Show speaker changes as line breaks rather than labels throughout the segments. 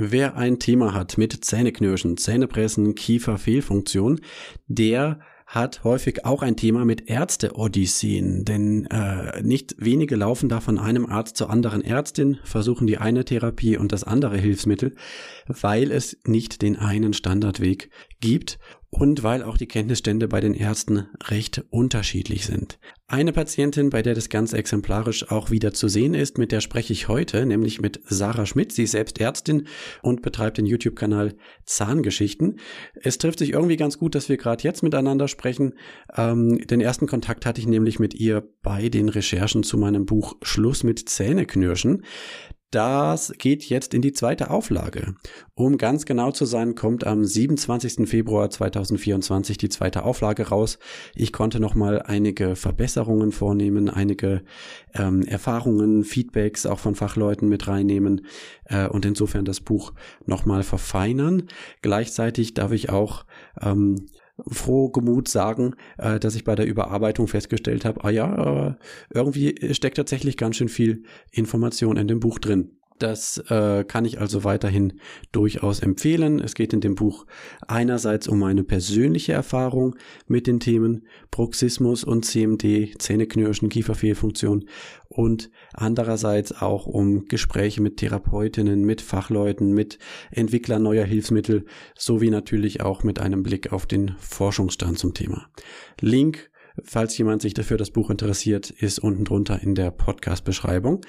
Wer ein Thema hat mit Zähneknirschen, Zähnepressen, Kieferfehlfunktion, der hat häufig auch ein Thema mit Ärzte-Odysseen, denn äh, nicht wenige laufen da von einem Arzt zur anderen. Ärztin, versuchen die eine Therapie und das andere Hilfsmittel, weil es nicht den einen Standardweg gibt und weil auch die Kenntnisstände bei den Ärzten recht unterschiedlich sind. Eine Patientin, bei der das ganz exemplarisch auch wieder zu sehen ist, mit der spreche ich heute, nämlich mit Sarah Schmidt. Sie ist selbst Ärztin und betreibt den YouTube-Kanal Zahngeschichten. Es trifft sich irgendwie ganz gut, dass wir gerade jetzt miteinander sprechen. Ähm, den ersten Kontakt hatte ich nämlich mit ihr bei den Recherchen zu meinem Buch Schluss mit Zähneknirschen. Das geht jetzt in die zweite Auflage. Um ganz genau zu sein, kommt am 27. Februar 2024 die zweite Auflage raus. Ich konnte nochmal einige Verbesserungen vornehmen, einige ähm, Erfahrungen, Feedbacks auch von Fachleuten mit reinnehmen äh, und insofern das Buch nochmal verfeinern. Gleichzeitig darf ich auch ähm, froh gemut sagen, äh, dass ich bei der Überarbeitung festgestellt habe, ah ja, äh, irgendwie steckt tatsächlich ganz schön viel Information in dem Buch drin. Das äh, kann ich also weiterhin durchaus empfehlen. Es geht in dem Buch einerseits um meine persönliche Erfahrung mit den Themen Bruxismus und CMD, Zähneknirschen, Kieferfehlfunktion und andererseits auch um Gespräche mit Therapeutinnen, mit Fachleuten, mit Entwicklern neuer Hilfsmittel sowie natürlich auch mit einem Blick auf den Forschungsstand zum Thema. Link Falls jemand sich dafür das Buch interessiert, ist unten drunter in der Podcast-Beschreibung.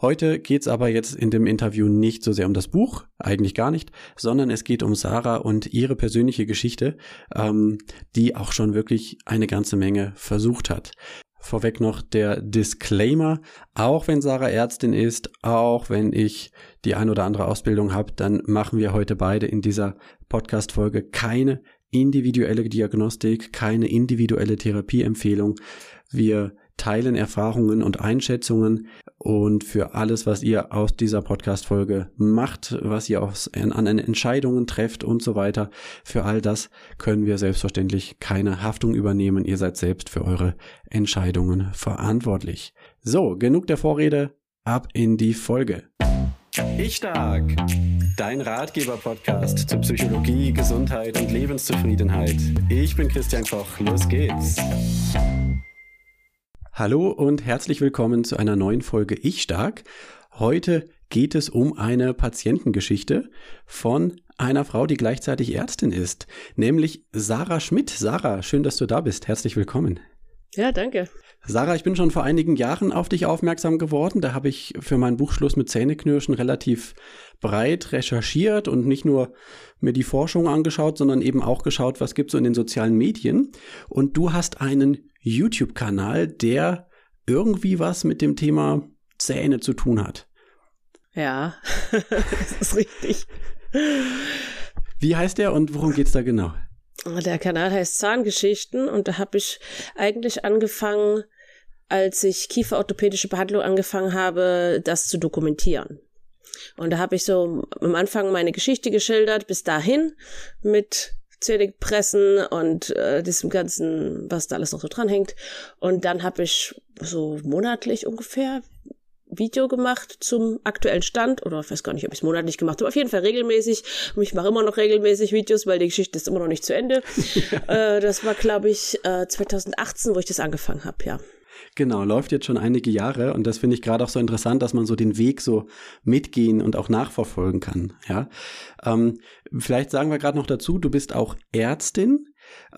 Heute geht's aber jetzt in dem Interview nicht so sehr um das Buch, eigentlich gar nicht, sondern es geht um Sarah und ihre persönliche Geschichte, ähm, die auch schon wirklich eine ganze Menge versucht hat. Vorweg noch der Disclaimer, auch wenn Sarah Ärztin ist, auch wenn ich die ein oder andere Ausbildung habe, dann machen wir heute beide in dieser Podcast-Folge keine individuelle Diagnostik, keine individuelle Therapieempfehlung. Wir teilen Erfahrungen und Einschätzungen und für alles, was ihr aus dieser Podcast-Folge macht, was ihr aus, an Entscheidungen trefft und so weiter, für all das können wir selbstverständlich keine Haftung übernehmen. Ihr seid selbst für eure Entscheidungen verantwortlich. So, genug der Vorrede, ab in die Folge. Ich stark. Dein Ratgeber-Podcast zu Psychologie, Gesundheit und Lebenszufriedenheit. Ich bin Christian Koch. Los geht's. Hallo und herzlich willkommen zu einer neuen Folge Ich stark. Heute geht es um eine Patientengeschichte von einer Frau, die gleichzeitig Ärztin ist, nämlich Sarah Schmidt. Sarah, schön, dass du da bist. Herzlich willkommen.
Ja, danke.
Sarah, ich bin schon vor einigen Jahren auf dich aufmerksam geworden. Da habe ich für mein Buch Schluss mit Zähneknirschen relativ breit recherchiert und nicht nur mir die Forschung angeschaut, sondern eben auch geschaut, was gibt es so in den sozialen Medien. Und du hast einen YouTube-Kanal, der irgendwie was mit dem Thema Zähne zu tun hat.
Ja, das ist richtig.
Wie heißt der und worum geht's da genau?
Der Kanal heißt Zahngeschichten und da habe ich eigentlich angefangen, als ich kieferorthopädische Behandlung angefangen habe, das zu dokumentieren. Und da habe ich so am Anfang meine Geschichte geschildert, bis dahin mit Zähnepressen und äh, diesem ganzen, was da alles noch so dranhängt. Und dann habe ich so monatlich ungefähr Video gemacht zum aktuellen Stand oder ich weiß gar nicht, ob ich es monatlich gemacht habe, auf jeden Fall regelmäßig und ich mache immer noch regelmäßig Videos, weil die Geschichte ist immer noch nicht zu Ende. äh, das war, glaube ich, äh, 2018, wo ich das angefangen habe, ja.
Genau, läuft jetzt schon einige Jahre und das finde ich gerade auch so interessant, dass man so den Weg so mitgehen und auch nachverfolgen kann. Ja, ähm, vielleicht sagen wir gerade noch dazu, du bist auch Ärztin.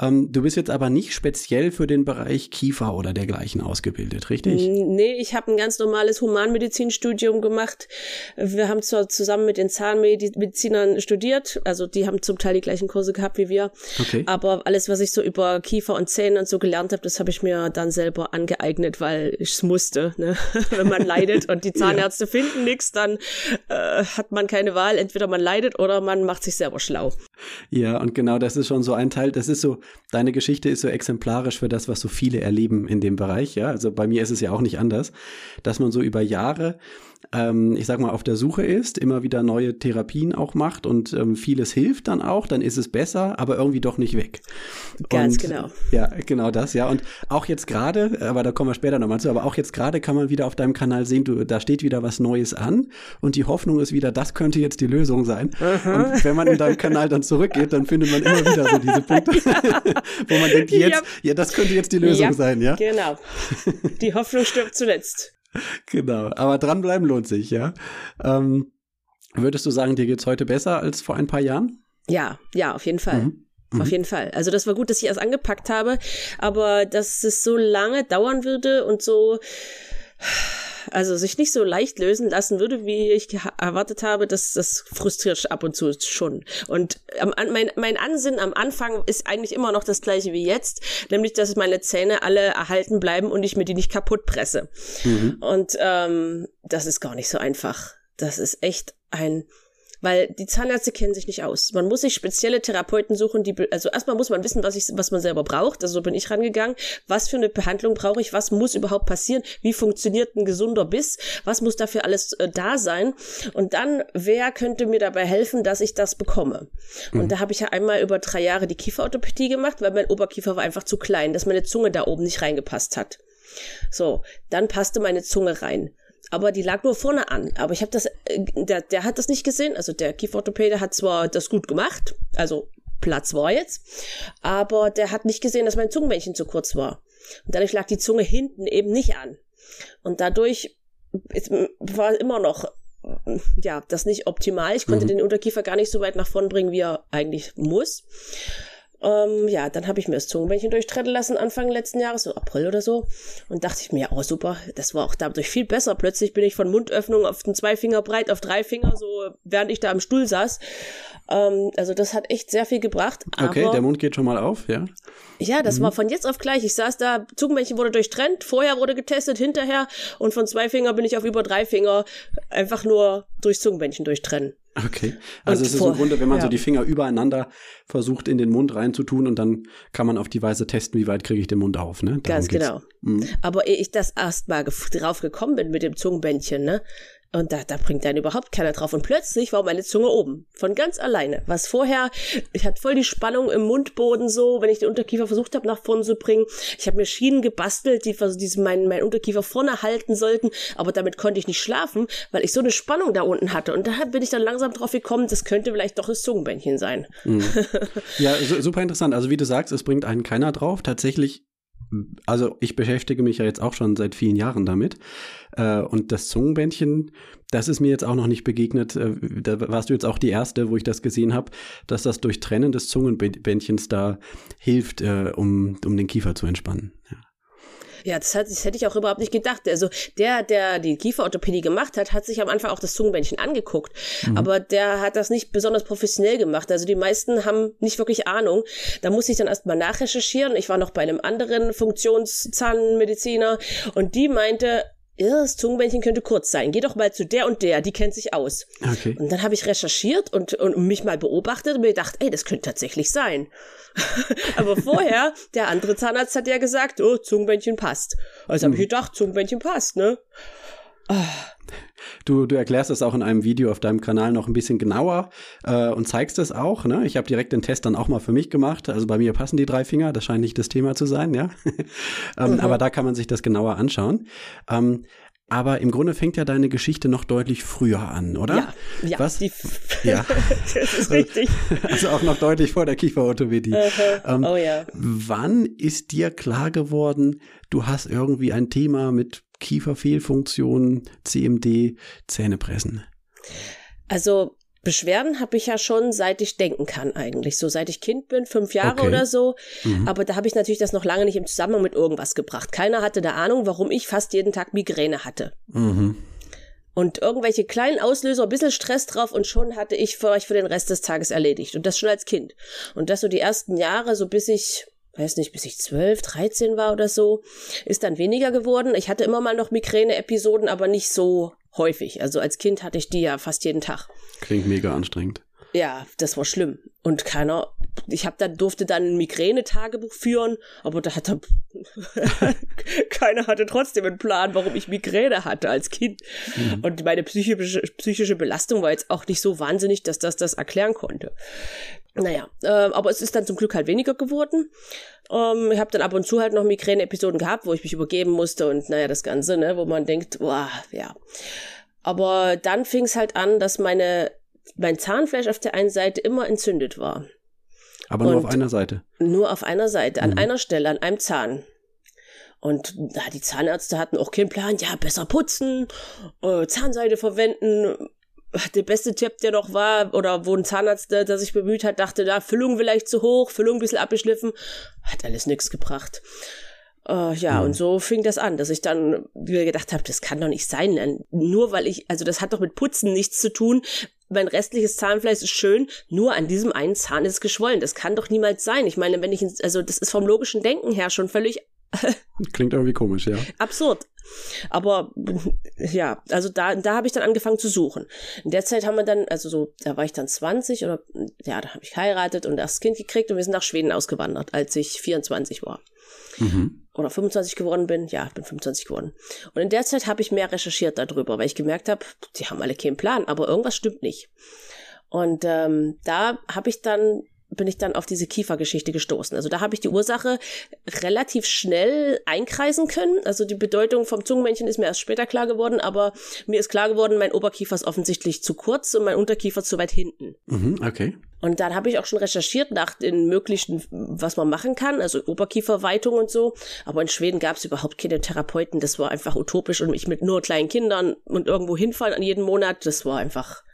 Ähm, du bist jetzt aber nicht speziell für den Bereich Kiefer oder dergleichen ausgebildet, richtig?
Nee, ich habe ein ganz normales Humanmedizinstudium gemacht. Wir haben zwar zusammen mit den Zahnmedizinern studiert, also die haben zum Teil die gleichen Kurse gehabt wie wir. Okay. Aber alles, was ich so über Kiefer und Zähne und so gelernt habe, das habe ich mir dann selber angeeignet, weil ich es musste. Ne? Wenn man leidet und die Zahnärzte ja. finden nichts, dann äh, hat man keine Wahl. Entweder man leidet oder man macht sich selber schlau.
Ja, und genau das ist schon so ein Teil, das ist so, deine Geschichte ist so exemplarisch für das, was so viele erleben in dem Bereich, ja. Also bei mir ist es ja auch nicht anders, dass man so über Jahre ähm, ich sag mal, auf der Suche ist, immer wieder neue Therapien auch macht und ähm, vieles hilft dann auch, dann ist es besser, aber irgendwie doch nicht weg.
Ganz
und,
genau.
Ja, genau das, ja. Und auch jetzt gerade, aber da kommen wir später nochmal zu, aber auch jetzt gerade kann man wieder auf deinem Kanal sehen, du, da steht wieder was Neues an und die Hoffnung ist wieder, das könnte jetzt die Lösung sein. Aha. Und wenn man in deinem Kanal dann zurückgeht, dann findet man immer wieder so diese Punkte, wo man denkt, jetzt, ja. ja, das könnte jetzt die Lösung ja, sein, ja?
Genau. Die Hoffnung stirbt zuletzt.
Genau, aber dranbleiben lohnt sich, ja. Ähm, würdest du sagen, dir geht's heute besser als vor ein paar Jahren?
Ja, ja, auf jeden Fall. Mhm. Auf mhm. jeden Fall. Also das war gut, dass ich erst angepackt habe, aber dass es so lange dauern würde und so also sich nicht so leicht lösen lassen würde, wie ich erwartet habe, das, das frustriert ab und zu schon. Und am, mein, mein Ansinnen am Anfang ist eigentlich immer noch das gleiche wie jetzt, nämlich, dass meine Zähne alle erhalten bleiben und ich mir die nicht kaputt presse. Mhm. Und ähm, das ist gar nicht so einfach. Das ist echt ein weil die Zahnärzte kennen sich nicht aus. Man muss sich spezielle Therapeuten suchen, die, also erstmal muss man wissen, was ich, was man selber braucht. Also so bin ich rangegangen. Was für eine Behandlung brauche ich? Was muss überhaupt passieren? Wie funktioniert ein gesunder Biss? Was muss dafür alles äh, da sein? Und dann, wer könnte mir dabei helfen, dass ich das bekomme? Mhm. Und da habe ich ja einmal über drei Jahre die Kieferorthopädie gemacht, weil mein Oberkiefer war einfach zu klein, dass meine Zunge da oben nicht reingepasst hat. So, dann passte meine Zunge rein aber die lag nur vorne an. Aber ich habe das, äh, der, der hat das nicht gesehen. Also der Kieferorthopäde hat zwar das gut gemacht, also Platz war jetzt, aber der hat nicht gesehen, dass mein Zungenbändchen zu kurz war. Und dadurch lag die Zunge hinten eben nicht an. Und dadurch ist, war immer noch ja, das nicht optimal. Ich konnte mhm. den Unterkiefer gar nicht so weit nach vorn bringen, wie er eigentlich muss. Ähm, ja, dann habe ich mir das Zungenbändchen durchtrennen lassen Anfang letzten Jahres, so April oder so. Und dachte ich mir, oh super, das war auch dadurch viel besser. Plötzlich bin ich von Mundöffnung auf den zwei Finger breit auf drei Finger, so während ich da am Stuhl saß. Ähm, also das hat echt sehr viel gebracht.
Okay, der Mund geht schon mal auf, ja?
Ja, das mhm. war von jetzt auf gleich. Ich saß da, Zungenbändchen wurde durchtrennt, vorher wurde getestet, hinterher und von zwei Finger bin ich auf über drei Finger einfach nur durchs Zungenbändchen durchtrennen.
Okay. Also und es ist im Grunde, wenn man ja. so die Finger übereinander versucht in den Mund reinzutun und dann kann man auf die Weise testen, wie weit kriege ich den Mund auf, ne?
Darum Ganz geht's. genau. Mhm. Aber ehe ich das erst mal drauf gekommen bin mit dem Zungenbändchen, ne, und da, da bringt dann überhaupt keiner drauf. Und plötzlich war meine Zunge oben. Von ganz alleine. Was vorher, ich hatte voll die Spannung im Mundboden so, wenn ich den Unterkiefer versucht habe, nach vorne zu bringen. Ich habe mir Schienen gebastelt, die diesen, meinen, meinen Unterkiefer vorne halten sollten. Aber damit konnte ich nicht schlafen, weil ich so eine Spannung da unten hatte. Und da bin ich dann langsam drauf gekommen, das könnte vielleicht doch das Zungenbändchen sein. Mhm.
Ja, super interessant. Also wie du sagst, es bringt einen keiner drauf. Tatsächlich also ich beschäftige mich ja jetzt auch schon seit vielen Jahren damit. Äh, und das Zungenbändchen, das ist mir jetzt auch noch nicht begegnet. Äh, da warst du jetzt auch die erste, wo ich das gesehen habe, dass das durch Trennen des Zungenbändchens da hilft, äh, um, um den Kiefer zu entspannen. Ja.
Ja, das, hat, das hätte ich auch überhaupt nicht gedacht. Also der, der die Kieferorthopädie gemacht hat, hat sich am Anfang auch das Zungenbändchen angeguckt. Mhm. Aber der hat das nicht besonders professionell gemacht. Also die meisten haben nicht wirklich Ahnung. Da muss ich dann erstmal nachrecherchieren. Ich war noch bei einem anderen Funktionszahnmediziner und die meinte, das Zungenbändchen könnte kurz sein. Geh doch mal zu der und der, die kennt sich aus. Okay. Und dann habe ich recherchiert und, und mich mal beobachtet und mir gedacht, ey, das könnte tatsächlich sein. Aber vorher, der andere Zahnarzt hat ja gesagt, oh, Zungenbändchen passt. Also hm. habe ich gedacht, Zungenbändchen passt, ne?
Ah. Du, du erklärst das auch in einem Video auf deinem Kanal noch ein bisschen genauer äh, und zeigst es auch. Ne? Ich habe direkt den Test dann auch mal für mich gemacht. Also bei mir passen die drei Finger, das scheint nicht das Thema zu sein, ja. ähm, mhm. Aber da kann man sich das genauer anschauen. Ähm, aber im Grunde fängt ja deine Geschichte noch deutlich früher an, oder?
Ja, ja.
Was?
Ja. das ist richtig.
Also auch noch deutlich vor der Kieferorthopädie. Uh -huh. ähm,
oh ja.
Wann ist dir klar geworden, du hast irgendwie ein Thema mit Kieferfehlfunktion, CMD, Zähnepressen?
Also Beschwerden habe ich ja schon, seit ich denken kann eigentlich. So seit ich Kind bin, fünf Jahre okay. oder so. Mhm. Aber da habe ich natürlich das noch lange nicht im Zusammenhang mit irgendwas gebracht. Keiner hatte da Ahnung, warum ich fast jeden Tag Migräne hatte. Mhm. Und irgendwelche kleinen Auslöser, ein bisschen Stress drauf und schon hatte ich für euch für den Rest des Tages erledigt. Und das schon als Kind. Und das so die ersten Jahre, so bis ich weiß nicht, bis ich zwölf, dreizehn war oder so, ist dann weniger geworden. Ich hatte immer mal noch Migräne-Episoden, aber nicht so häufig. Also als Kind hatte ich die ja fast jeden Tag.
Klingt mega anstrengend.
Ja, das war schlimm. Und keiner ich habe dann durfte dann ein Migränetagebuch führen, aber da hat keiner hatte trotzdem einen Plan, warum ich Migräne hatte als Kind. Mhm. Und meine psychische, psychische Belastung war jetzt auch nicht so wahnsinnig, dass das das erklären konnte. Naja, äh, aber es ist dann zum Glück halt weniger geworden. Ähm, ich habe dann ab und zu halt noch Migräne-Episoden gehabt, wo ich mich übergeben musste und naja, das Ganze, ne, wo man denkt, boah, ja. Aber dann fing es halt an, dass meine mein Zahnfleisch auf der einen Seite immer entzündet war.
Aber nur und auf einer Seite.
Nur auf einer Seite, an mhm. einer Stelle, an einem Zahn. Und ja, die Zahnärzte hatten auch keinen Plan, ja, besser putzen, äh, Zahnseide verwenden. Der beste Tipp, der noch war, oder wo ein Zahnarzt, der, der sich bemüht hat, dachte, da, Füllung vielleicht zu hoch, Füllung ein bisschen abgeschliffen, hat alles nichts gebracht. Uh, ja, mhm. und so fing das an, dass ich dann wieder gedacht habe, das kann doch nicht sein. Nur weil ich, also das hat doch mit Putzen nichts zu tun. Mein restliches Zahnfleisch ist schön, nur an diesem einen Zahn ist es geschwollen. Das kann doch niemals sein. Ich meine, wenn ich, also das ist vom logischen Denken her schon völlig
Klingt irgendwie komisch, ja.
Absurd. Aber ja, also da, da habe ich dann angefangen zu suchen. In der Zeit haben wir dann, also so, da war ich dann 20 oder ja, da habe ich geheiratet und das Kind gekriegt und wir sind nach Schweden ausgewandert, als ich 24 war. Mhm. Oder 25 geworden bin. Ja, ich bin 25 geworden. Und in der Zeit habe ich mehr recherchiert darüber, weil ich gemerkt habe, die haben alle keinen Plan, aber irgendwas stimmt nicht. Und ähm, da habe ich dann bin ich dann auf diese Kiefergeschichte gestoßen. Also da habe ich die Ursache relativ schnell einkreisen können. Also die Bedeutung vom Zungenmännchen ist mir erst später klar geworden, aber mir ist klar geworden, mein Oberkiefer ist offensichtlich zu kurz und mein Unterkiefer zu weit hinten.
Mhm, okay.
Und dann habe ich auch schon recherchiert nach den möglichen, was man machen kann, also Oberkieferweitung und so. Aber in Schweden gab es überhaupt keine Therapeuten. Das war einfach utopisch und ich mit nur kleinen Kindern und irgendwo hinfallen an jeden Monat, das war einfach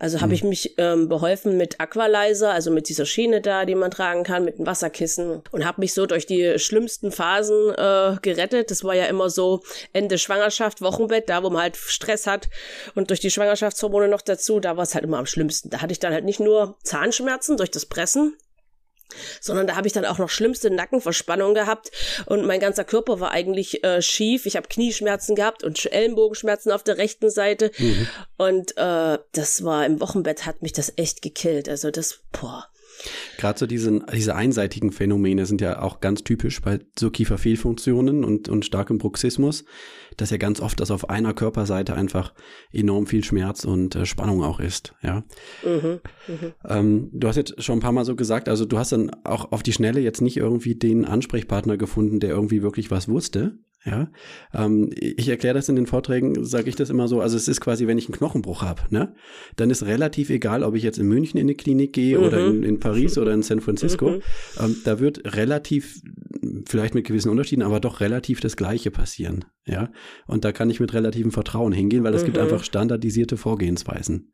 also mhm. habe ich mich ähm, beholfen mit Aqualizer, also mit dieser Schiene da, die man tragen kann, mit einem Wasserkissen und habe mich so durch die schlimmsten Phasen äh, gerettet. Das war ja immer so Ende Schwangerschaft, Wochenbett, da wo man halt Stress hat und durch die Schwangerschaftshormone noch dazu, da war es halt immer am schlimmsten. Da hatte ich dann halt nicht nur Zahnschmerzen durch das Pressen, sondern da habe ich dann auch noch schlimmste Nackenverspannung gehabt und mein ganzer Körper war eigentlich äh, schief. Ich habe Knieschmerzen gehabt und Ellenbogenschmerzen auf der rechten Seite mhm. und äh, das war im Wochenbett hat mich das echt gekillt. Also das boah.
Gerade so diese, diese einseitigen Phänomene sind ja auch ganz typisch bei so Kieferfehlfunktionen und, und starkem Bruxismus, dass ja ganz oft das auf einer Körperseite einfach enorm viel Schmerz und äh, Spannung auch ist. Ja. Mhm, mh. ähm, du hast jetzt schon ein paar Mal so gesagt, also du hast dann auch auf die Schnelle jetzt nicht irgendwie den Ansprechpartner gefunden, der irgendwie wirklich was wusste, ja, ähm, ich erkläre das in den Vorträgen, sage ich das immer so. Also es ist quasi, wenn ich einen Knochenbruch habe, ne, dann ist relativ egal, ob ich jetzt in München in die Klinik gehe mhm. oder in, in, Paris oder in San Francisco. Mhm. Ähm, da wird relativ, vielleicht mit gewissen Unterschieden, aber doch relativ das Gleiche passieren. Ja, und da kann ich mit relativem Vertrauen hingehen, weil es mhm. gibt einfach standardisierte Vorgehensweisen.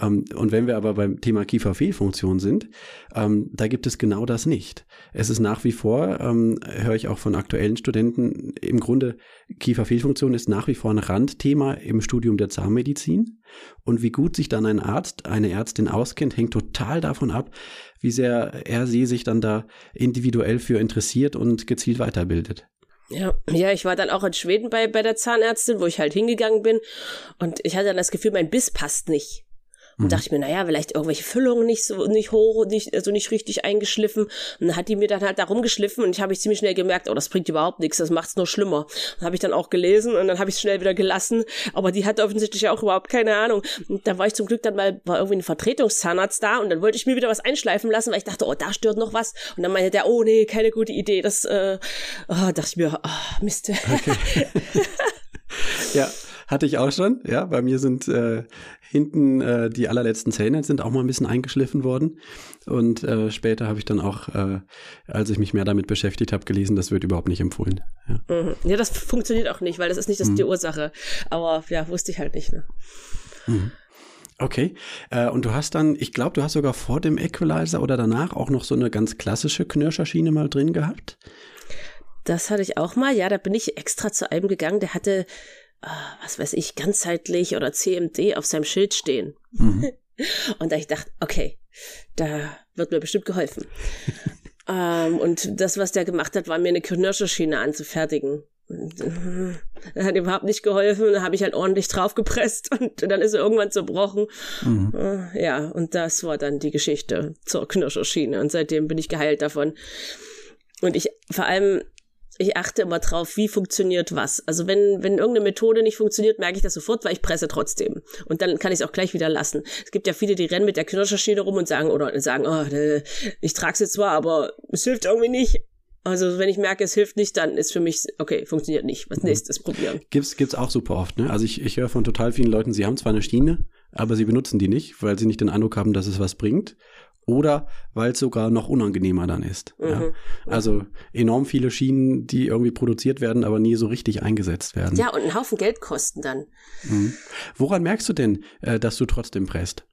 Ähm, und wenn wir aber beim Thema Kieferfehlfunktion sind, ähm, da gibt es genau das nicht. Es ist nach wie vor, ähm, höre ich auch von aktuellen Studenten, im Grunde Kieferfehlfunktion ist nach wie vor ein Randthema im Studium der Zahnmedizin. Und wie gut sich dann ein Arzt, eine Ärztin auskennt, hängt total davon ab, wie sehr er sie sich dann da individuell für interessiert und gezielt weiterbildet.
Ja, ja, ich war dann auch in Schweden bei, bei der Zahnärztin, wo ich halt hingegangen bin. Und ich hatte dann das Gefühl, mein Biss passt nicht. Und mhm. dachte ich mir, naja, vielleicht irgendwelche Füllungen nicht so, nicht hoch, nicht, also nicht richtig eingeschliffen. Und dann hat die mir dann halt da rumgeschliffen und ich habe ich ziemlich schnell gemerkt, oh, das bringt überhaupt nichts, das macht's nur schlimmer. Dann habe ich dann auch gelesen und dann habe ich es schnell wieder gelassen. Aber die hatte offensichtlich auch überhaupt keine Ahnung. Und da war ich zum Glück dann mal, war irgendwie ein Vertretungszahnarzt da und dann wollte ich mir wieder was einschleifen lassen, weil ich dachte, oh, da stört noch was. Und dann meinte der, oh nee, keine gute Idee. Das, äh, oh, dachte ich mir, oh, Mist. Okay.
ja, hatte ich auch schon. Ja, bei mir sind äh, hinten äh, die allerletzten Zähne sind auch mal ein bisschen eingeschliffen worden. Und äh, später habe ich dann auch, äh, als ich mich mehr damit beschäftigt habe, gelesen, das wird überhaupt nicht empfohlen.
Ja, mhm. ja das funktioniert auch nicht, weil das ist nicht das mhm. die Ursache. Aber ja, wusste ich halt nicht. Ne?
Mhm. Okay. Äh, und du hast dann, ich glaube, du hast sogar vor dem Equalizer oder danach auch noch so eine ganz klassische Knirscherschiene mal drin gehabt.
Das hatte ich auch mal. Ja, da bin ich extra zu einem gegangen, der hatte was weiß ich, ganzheitlich oder CMD auf seinem Schild stehen. Mhm. Und da ich dachte, okay, da wird mir bestimmt geholfen. ähm, und das, was der gemacht hat, war mir eine Knirscherschiene anzufertigen. Das hat überhaupt nicht geholfen. Da habe ich halt ordentlich draufgepresst und dann ist er irgendwann zerbrochen. Mhm. Äh, ja, und das war dann die Geschichte zur Knirscherschiene. Und seitdem bin ich geheilt davon. Und ich vor allem, ich achte immer drauf, wie funktioniert was. Also wenn, wenn irgendeine Methode nicht funktioniert, merke ich das sofort, weil ich presse trotzdem. Und dann kann ich es auch gleich wieder lassen. Es gibt ja viele, die rennen mit der Knirscherschiene rum und sagen, oder sagen, oh, ich trage jetzt zwar, aber es hilft irgendwie nicht. Also wenn ich merke, es hilft nicht, dann ist für mich, okay, funktioniert nicht. Was mhm. nächstes probieren.
Gibt's, gibt's auch super oft, ne? Also ich, ich höre von total vielen Leuten, sie haben zwar eine Schiene, aber sie benutzen die nicht, weil sie nicht den Eindruck haben, dass es was bringt. Oder weil es sogar noch unangenehmer dann ist. Mhm. Ja. Also enorm viele Schienen, die irgendwie produziert werden, aber nie so richtig eingesetzt werden.
Ja, und einen Haufen Geld kosten dann.
Mhm. Woran merkst du denn, äh, dass du trotzdem presst?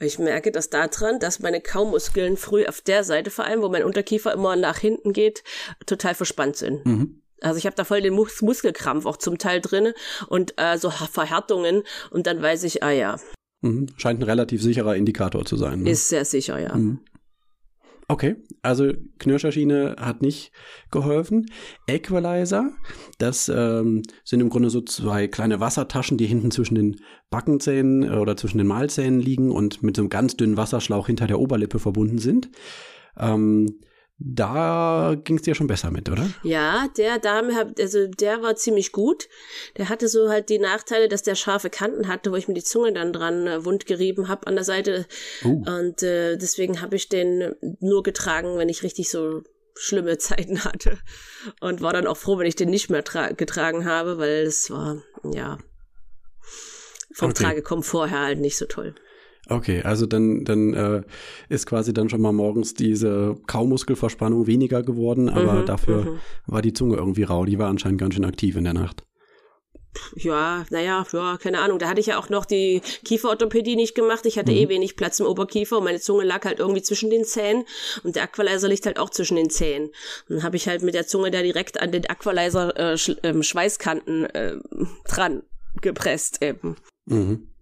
Ich merke das daran, dass meine Kaumuskeln früh auf der Seite vor allem, wo mein Unterkiefer immer nach hinten geht, total verspannt sind. Mhm. Also ich habe da voll den Mus Muskelkrampf auch zum Teil drinne und äh, so Verhärtungen und dann weiß ich, ah ja.
Mhm. Scheint ein relativ sicherer Indikator zu sein.
Ne? Ist sehr sicher, ja. Mhm.
Okay, also Knirscherschiene hat nicht geholfen. Equalizer, das ähm, sind im Grunde so zwei kleine Wassertaschen, die hinten zwischen den Backenzähnen äh, oder zwischen den Mahlzähnen liegen und mit so einem ganz dünnen Wasserschlauch hinter der Oberlippe verbunden sind. Ähm, da ging es dir schon besser mit, oder?
Ja, der Dame, also der war ziemlich gut. Der hatte so halt die Nachteile, dass der scharfe Kanten hatte, wo ich mir die Zunge dann dran äh, wund gerieben habe an der Seite. Uh. Und äh, deswegen habe ich den nur getragen, wenn ich richtig so schlimme Zeiten hatte. Und war dann auch froh, wenn ich den nicht mehr getragen habe, weil es war, ja, vom okay. Tragekomfort her halt nicht so toll.
Okay, also dann, dann äh, ist quasi dann schon mal morgens diese Kaumuskelverspannung weniger geworden, aber mhm, dafür mhm. war die Zunge irgendwie rau. Die war anscheinend ganz schön aktiv in der Nacht.
Ja, naja, ja, keine Ahnung. Da hatte ich ja auch noch die Kieferorthopädie nicht gemacht. Ich hatte mhm. eh wenig Platz im Oberkiefer und meine Zunge lag halt irgendwie zwischen den Zähnen und der Aqualizer liegt halt auch zwischen den Zähnen. Und dann habe ich halt mit der Zunge da direkt an den Aqualizer äh, Sch äh, Schweißkanten äh, dran gepresst eben. Mhm.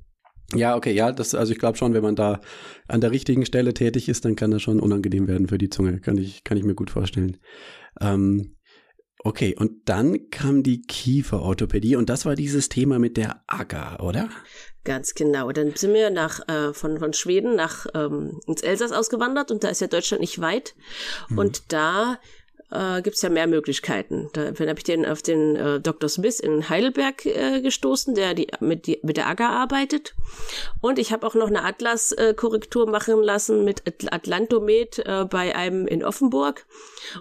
Ja, okay, ja, das, also ich glaube schon, wenn man da an der richtigen Stelle tätig ist, dann kann das schon unangenehm werden für die Zunge. Kann ich, kann ich mir gut vorstellen. Ähm, okay, und dann kam die Kieferorthopädie und das war dieses Thema mit der AGA, oder?
Ganz genau. Dann sind wir nach äh, von von Schweden nach ähm, ins Elsass ausgewandert und da ist ja Deutschland nicht weit mhm. und da äh, gibt es ja mehr Möglichkeiten. Da habe ich den auf den äh, Dr. Smith in Heidelberg äh, gestoßen, der die, mit, die, mit der AGA arbeitet. Und ich habe auch noch eine Atlas-Korrektur machen lassen mit Atlantomet äh, bei einem in Offenburg.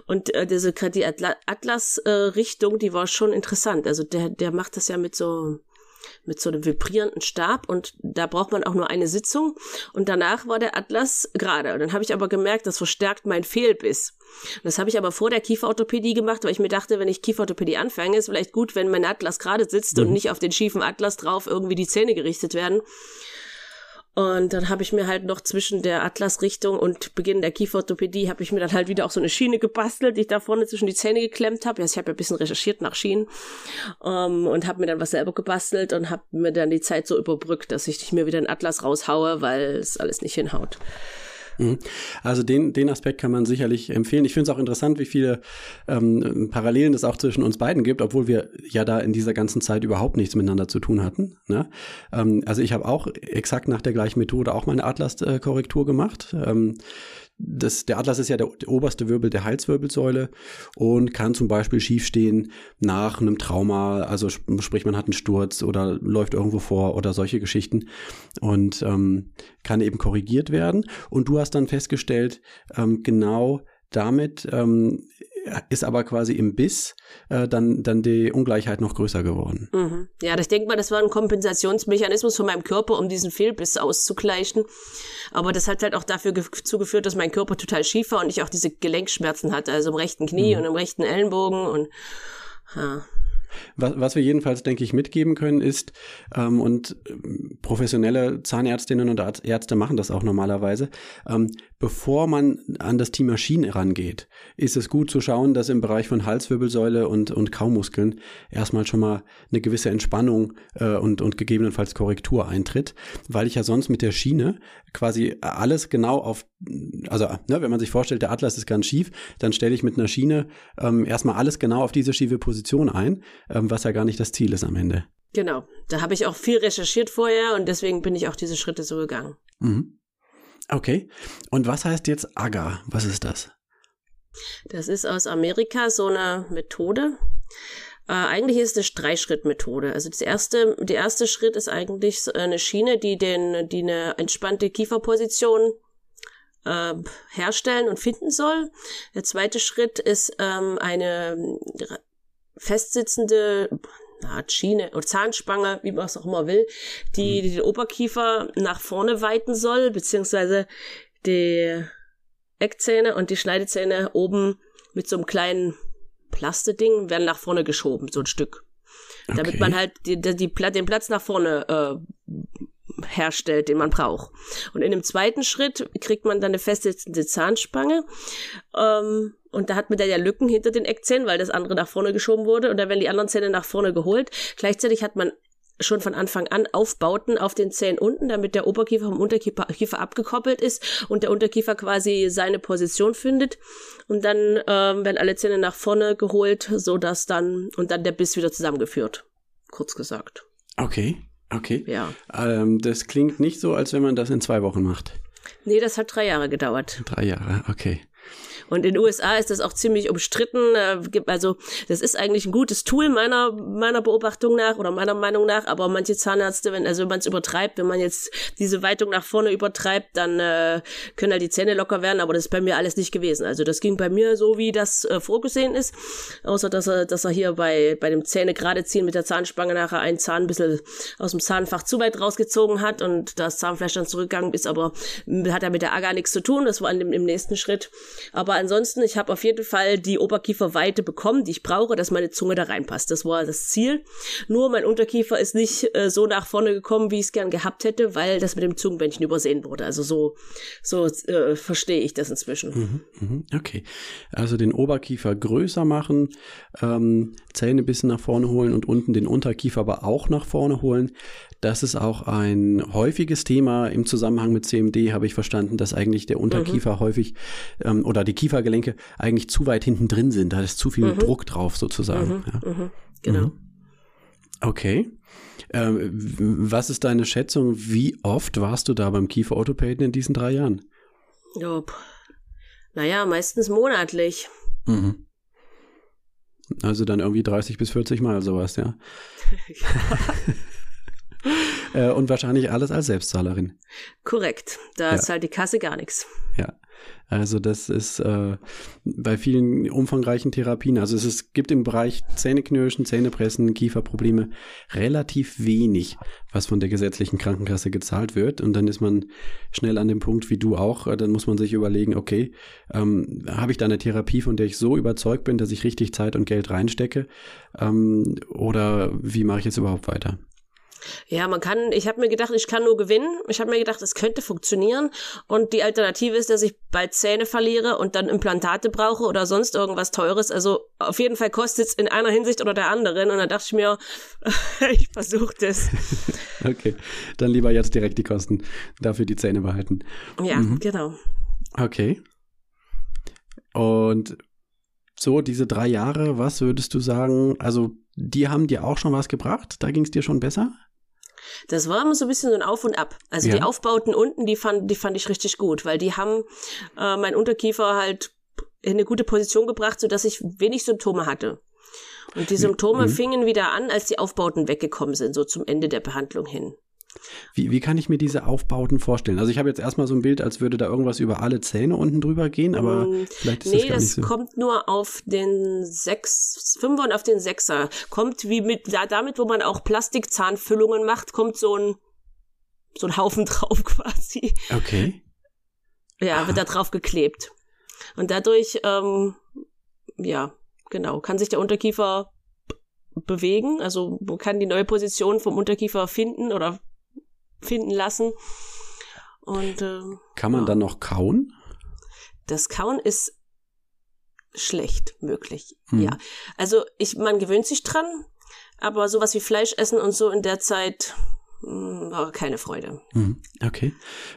Und äh, diese die Atlas-Richtung, die war schon interessant. Also der, der macht das ja mit so mit so einem vibrierenden Stab und da braucht man auch nur eine Sitzung und danach war der Atlas gerade. Und dann habe ich aber gemerkt, das verstärkt mein Fehlbiss. Das habe ich aber vor der Kieferorthopädie gemacht, weil ich mir dachte, wenn ich Kieferorthopädie anfange, ist vielleicht gut, wenn mein Atlas gerade sitzt mhm. und nicht auf den schiefen Atlas drauf irgendwie die Zähne gerichtet werden. Und dann habe ich mir halt noch zwischen der Atlasrichtung und Beginn der Kieferorthopädie habe ich mir dann halt wieder auch so eine Schiene gebastelt, die ich da vorne zwischen die Zähne geklemmt habe. Also ich habe ja ein bisschen recherchiert nach Schienen um, ähm, und habe mir dann was selber gebastelt und habe mir dann die Zeit so überbrückt, dass ich nicht mehr wieder einen Atlas raushaue, weil es alles nicht hinhaut.
Mhm. Also den, den Aspekt kann man sicherlich empfehlen. Ich finde es auch interessant, wie viele ähm, Parallelen es auch zwischen uns beiden gibt, obwohl wir ja da in dieser ganzen Zeit überhaupt nichts miteinander zu tun hatten. Ne? Ähm, also ich habe auch exakt nach der gleichen Methode auch meine Atlas-Korrektur gemacht. Ähm, das, der Atlas ist ja der, der, oberste Wirbel der Halswirbelsäule und kann zum Beispiel schiefstehen nach einem Trauma, also sprich man hat einen Sturz oder läuft irgendwo vor oder solche Geschichten und ähm, kann eben korrigiert werden. Und du hast dann festgestellt, ähm, genau damit ähm, ist aber quasi im Biss äh, dann, dann die Ungleichheit noch größer geworden.
Mhm. Ja, ich denke mal, das war ein Kompensationsmechanismus von meinem Körper, um diesen Fehlbiss auszugleichen. Aber das hat halt auch dafür zugeführt, dass mein Körper total schief war und ich auch diese Gelenkschmerzen hatte, also im rechten Knie mhm. und im rechten Ellenbogen und ja.
Was, was wir jedenfalls, denke ich, mitgeben können, ist, ähm, und ähm, professionelle Zahnärztinnen und Ärzte machen das auch normalerweise, ähm, bevor man an das Thema Schienen rangeht, ist es gut zu schauen, dass im Bereich von Halswirbelsäule und, und Kaumuskeln erstmal schon mal eine gewisse Entspannung äh, und, und gegebenenfalls Korrektur eintritt, weil ich ja sonst mit der Schiene quasi alles genau auf, also ne, wenn man sich vorstellt, der Atlas ist ganz schief, dann stelle ich mit einer Schiene ähm, erstmal alles genau auf diese schiefe Position ein, ähm, was ja gar nicht das Ziel ist am Ende.
Genau, da habe ich auch viel recherchiert vorher und deswegen bin ich auch diese Schritte so gegangen.
Mhm. Okay, und was heißt jetzt AGA? Was ist das?
Das ist aus Amerika so eine Methode. Äh, eigentlich ist es eine Dreischritt-Methode. Also das erste, der erste Schritt ist eigentlich eine Schiene, die den, die eine entspannte Kieferposition äh, herstellen und finden soll. Der zweite Schritt ist ähm, eine festsitzende na, Schiene oder Zahnspange, wie man es auch immer will, die, die den Oberkiefer nach vorne weiten soll, beziehungsweise die Eckzähne und die Schneidezähne oben mit so einem kleinen Plasteding werden nach vorne geschoben, so ein Stück. Okay. Damit man halt die, die, die, den Platz nach vorne äh, herstellt, den man braucht. Und in dem zweiten Schritt kriegt man dann eine festsitzende Zahnspange. Ähm, und da hat man dann ja Lücken hinter den Eckzähnen, weil das andere nach vorne geschoben wurde. Und dann werden die anderen Zähne nach vorne geholt. Gleichzeitig hat man schon von Anfang an Aufbauten auf den Zähnen unten, damit der Oberkiefer vom Unterkiefer abgekoppelt ist und der Unterkiefer quasi seine Position findet. Und dann ähm, werden alle Zähne nach vorne geholt, so dass dann und dann der Biss wieder zusammengeführt. Kurz gesagt.
Okay, okay.
Ja.
Ähm, das klingt nicht so, als wenn man das in zwei Wochen macht.
Nee, das hat drei Jahre gedauert.
Drei Jahre, okay.
Und in den USA ist das auch ziemlich umstritten. Also das ist eigentlich ein gutes Tool meiner meiner Beobachtung nach oder meiner Meinung nach. Aber manche Zahnärzte, wenn also wenn man es übertreibt, wenn man jetzt diese Weitung nach vorne übertreibt, dann äh, können halt die Zähne locker werden. Aber das ist bei mir alles nicht gewesen. Also das ging bei mir so, wie das äh, vorgesehen ist. Außer dass er dass er hier bei bei dem Zähne gerade ziehen mit der Zahnspange nachher einen Zahn ein bisschen aus dem Zahnfach zu weit rausgezogen hat und das Zahnfleisch dann zurückgegangen ist. Aber hat er mit der Aga nichts zu tun. Das war in dem, im nächsten Schritt. Aber ansonsten, ich habe auf jeden Fall die Oberkieferweite bekommen, die ich brauche, dass meine Zunge da reinpasst. Das war das Ziel. Nur mein Unterkiefer ist nicht äh, so nach vorne gekommen, wie ich es gern gehabt hätte, weil das mit dem Zungenbändchen übersehen wurde. Also so, so äh, verstehe ich das inzwischen.
Mhm, mhm, okay. Also den Oberkiefer größer machen, ähm, Zähne ein bisschen nach vorne holen und unten den Unterkiefer aber auch nach vorne holen. Das ist auch ein häufiges Thema im Zusammenhang mit CMD, habe ich verstanden, dass eigentlich der Unterkiefer mhm. häufig ähm, oder die Kiefergelenke eigentlich zu weit hinten drin sind. Da ist zu viel mhm. Druck drauf sozusagen.
Mhm. Ja. Mhm. Genau. Mhm.
Okay. Ähm, was ist deine Schätzung? Wie oft warst du da beim Kieferorthopäden in diesen drei Jahren?
Ja, naja, meistens monatlich.
Mhm. Also dann irgendwie 30 bis 40 Mal sowas, ja. Äh, und wahrscheinlich alles als Selbstzahlerin.
Korrekt. Da ja. zahlt die Kasse gar nichts.
Ja. Also das ist äh, bei vielen umfangreichen Therapien, also es ist, gibt im Bereich Zähneknirschen, Zähnepressen, Kieferprobleme relativ wenig, was von der gesetzlichen Krankenkasse gezahlt wird. Und dann ist man schnell an dem Punkt wie du auch, äh, dann muss man sich überlegen, okay, ähm, habe ich da eine Therapie, von der ich so überzeugt bin, dass ich richtig Zeit und Geld reinstecke? Ähm, oder wie mache ich jetzt überhaupt weiter?
Ja, man kann, ich habe mir gedacht, ich kann nur gewinnen. Ich habe mir gedacht, es könnte funktionieren. Und die Alternative ist, dass ich bald Zähne verliere und dann Implantate brauche oder sonst irgendwas Teures. Also auf jeden Fall kostet es in einer Hinsicht oder der anderen. Und dann dachte ich mir, ich versuche das.
okay, dann lieber jetzt direkt die Kosten, dafür die Zähne behalten.
Ja, mhm. genau.
Okay. Und so, diese drei Jahre, was würdest du sagen? Also, die haben dir auch schon was gebracht? Da ging es dir schon besser?
Das war immer so ein bisschen so ein Auf und Ab. Also ja. die Aufbauten unten, die fand, die fand ich richtig gut, weil die haben äh, mein Unterkiefer halt in eine gute Position gebracht, sodass ich wenig Symptome hatte. Und die Symptome mhm. fingen wieder an, als die Aufbauten weggekommen sind, so zum Ende der Behandlung hin.
Wie, wie kann ich mir diese Aufbauten vorstellen? Also ich habe jetzt erstmal so ein Bild, als würde da irgendwas über alle Zähne unten drüber gehen, aber mm, vielleicht ist nee, das gar nicht so.
Nee, das kommt nur auf den sechs, Fünfer und auf den Sechser. Kommt wie mit, da, damit, wo man auch Plastikzahnfüllungen macht, kommt so ein, so ein Haufen drauf quasi.
Okay.
Ja, Aha. wird da drauf geklebt. Und dadurch, ähm, ja, genau, kann sich der Unterkiefer bewegen. Also man kann die neue Position vom Unterkiefer finden oder finden lassen. Und äh,
kann man ja. dann noch kauen?
Das Kauen ist schlecht möglich. Hm. Ja, also ich man gewöhnt sich dran, aber sowas wie Fleisch essen und so in der Zeit hm, war keine Freude.
Hm, okay.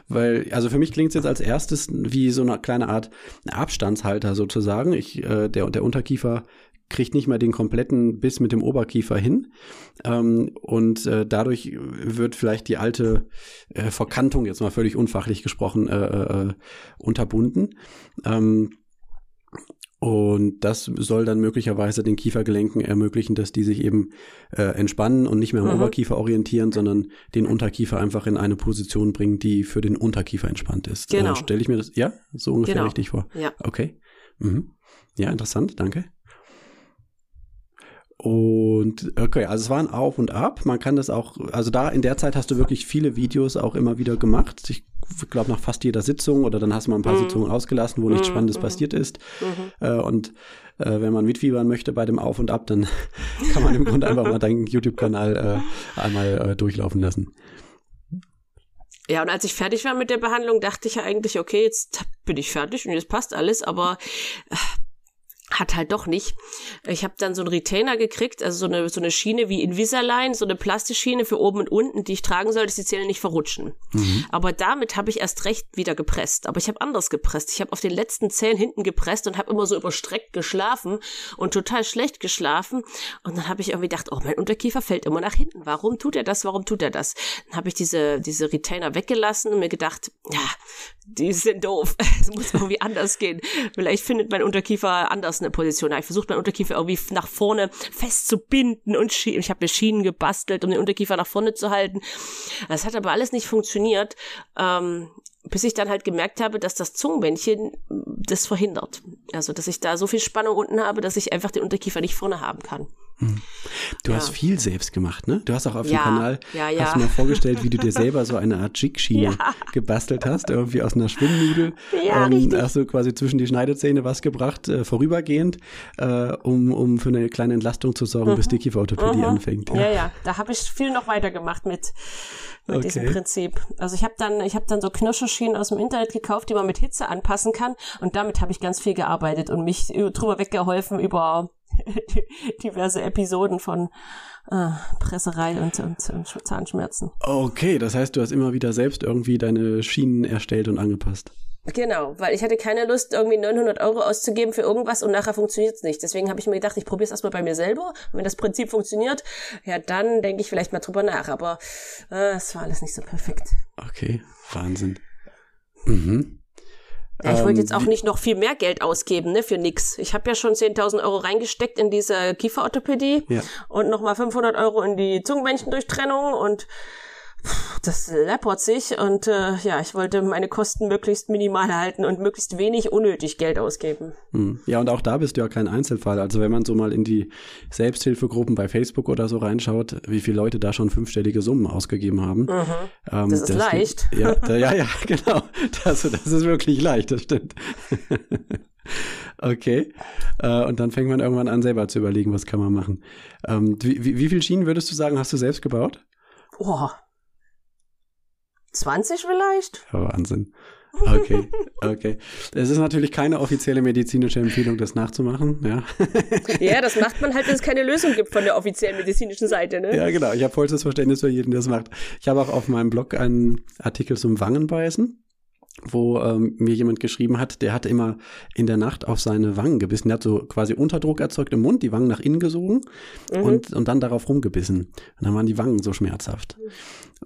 Weil, also für mich klingt es jetzt als erstes wie so eine kleine Art Abstandshalter sozusagen. Ich, äh, der, der Unterkiefer kriegt nicht mal den kompletten Biss mit dem Oberkiefer hin. Ähm, und äh, dadurch wird vielleicht die alte äh, Verkantung, jetzt mal völlig unfachlich gesprochen, äh, äh, unterbunden. Ähm, und das soll dann möglicherweise den Kiefergelenken ermöglichen, dass die sich eben äh, entspannen und nicht mehr am mhm. Oberkiefer orientieren, sondern den Unterkiefer einfach in eine Position bringen, die für den Unterkiefer entspannt ist. Äh, genau. Stelle ich mir das, ja, so ungefähr genau. richtig vor. Ja. Okay. Mhm. Ja, interessant, danke. Und okay, also es war ein Auf und Ab. Man kann das auch, also da in der Zeit hast du wirklich viele Videos auch immer wieder gemacht. Ich glaube nach fast jeder Sitzung oder dann hast du mal ein paar mhm. Sitzungen ausgelassen, wo nichts mhm. Spannendes mhm. passiert ist. Mhm. Äh, und äh, wenn man mitfiebern möchte bei dem Auf und Ab, dann kann man im Grunde einfach mal deinen YouTube-Kanal äh, einmal äh, durchlaufen lassen.
Ja, und als ich fertig war mit der Behandlung, dachte ich ja eigentlich, okay, jetzt bin ich fertig und jetzt passt alles, aber äh, hat halt doch nicht. Ich habe dann so einen Retainer gekriegt, also so eine, so eine Schiene wie Invisalign, so eine Plastikschiene für oben und unten, die ich tragen soll, dass die Zähne nicht verrutschen. Mhm. Aber damit habe ich erst recht wieder gepresst. Aber ich habe anders gepresst. Ich habe auf den letzten Zähnen hinten gepresst und habe immer so überstreckt geschlafen und total schlecht geschlafen. Und dann habe ich irgendwie gedacht, oh, mein Unterkiefer fällt immer nach hinten. Warum tut er das? Warum tut er das? Dann habe ich diese, diese Retainer weggelassen und mir gedacht, ja, die sind doof. Es muss irgendwie anders gehen. Vielleicht findet mein Unterkiefer anders eine Position. Ich versucht mein Unterkiefer irgendwie nach vorne festzubinden und ich habe mir Schienen gebastelt, um den Unterkiefer nach vorne zu halten. Das hat aber alles nicht funktioniert. Ähm, bis ich dann halt gemerkt habe, dass das Zungenbändchen das verhindert. Also, dass ich da so viel Spannung unten habe, dass ich einfach den Unterkiefer nicht vorne haben kann. Hm.
Du ja. hast viel selbst gemacht, ne? Du hast auch auf ja, dem Kanal ja, ja. hast du mal vorgestellt, wie du dir selber so eine Art Jig-Schiene gebastelt hast, irgendwie aus einer Schwimmnudel. Ja, ähm, hast du quasi zwischen die Schneidezähne was gebracht, äh, vorübergehend, äh, um, um für eine kleine Entlastung zu sorgen, mhm. bis die Kieferorthopädie mhm. anfängt.
Ja, ja, da habe ich viel noch weitergemacht mit mit okay. diesem Prinzip. Also ich habe dann, ich habe dann so Knirscherschienen aus dem Internet gekauft, die man mit Hitze anpassen kann. Und damit habe ich ganz viel gearbeitet und mich drüber weggeholfen über diverse Episoden von äh, Presserei und, und, und Zahnschmerzen.
Okay, das heißt, du hast immer wieder selbst irgendwie deine Schienen erstellt und angepasst.
Genau, weil ich hatte keine Lust, irgendwie 900 Euro auszugeben für irgendwas und nachher funktioniert es nicht. Deswegen habe ich mir gedacht, ich probiere es erstmal bei mir selber. Und wenn das Prinzip funktioniert, ja, dann denke ich vielleicht mal drüber nach. Aber äh, es war alles nicht so perfekt.
Okay, Wahnsinn. Mhm.
Ja, ich wollte jetzt ähm, auch nicht noch viel mehr Geld ausgeben, ne, für nix. Ich habe ja schon 10.000 Euro reingesteckt in diese Kieferorthopädie ja. und nochmal 500 Euro in die Zungenbändchendurchtrennung und das läppert sich und äh, ja, ich wollte meine Kosten möglichst minimal halten und möglichst wenig unnötig Geld ausgeben.
Hm. Ja, und auch da bist du ja kein Einzelfall. Also wenn man so mal in die Selbsthilfegruppen bei Facebook oder so reinschaut, wie viele Leute da schon fünfstellige Summen ausgegeben haben. Mhm.
Ähm, das ist das leicht.
ja, da, ja, ja, genau. Das, das ist wirklich leicht, das stimmt. Okay. Äh, und dann fängt man irgendwann an, selber zu überlegen, was kann man machen. Ähm, wie, wie, wie viele Schienen würdest du sagen, hast du selbst gebaut?
Oh, 20 vielleicht?
Wahnsinn. Okay, okay. Es ist natürlich keine offizielle medizinische Empfehlung, das nachzumachen, ja.
Ja, das macht man halt, wenn es keine Lösung gibt von der offiziellen medizinischen Seite, ne?
Ja, genau. Ich habe vollstes Verständnis für jeden, der das macht. Ich habe auch auf meinem Blog einen Artikel zum Wangenbeißen wo ähm, mir jemand geschrieben hat, der hatte immer in der Nacht auf seine Wangen gebissen. Der hat so quasi Unterdruck erzeugt im Mund, die Wangen nach innen gesogen mhm. und, und dann darauf rumgebissen. Und dann waren die Wangen so schmerzhaft.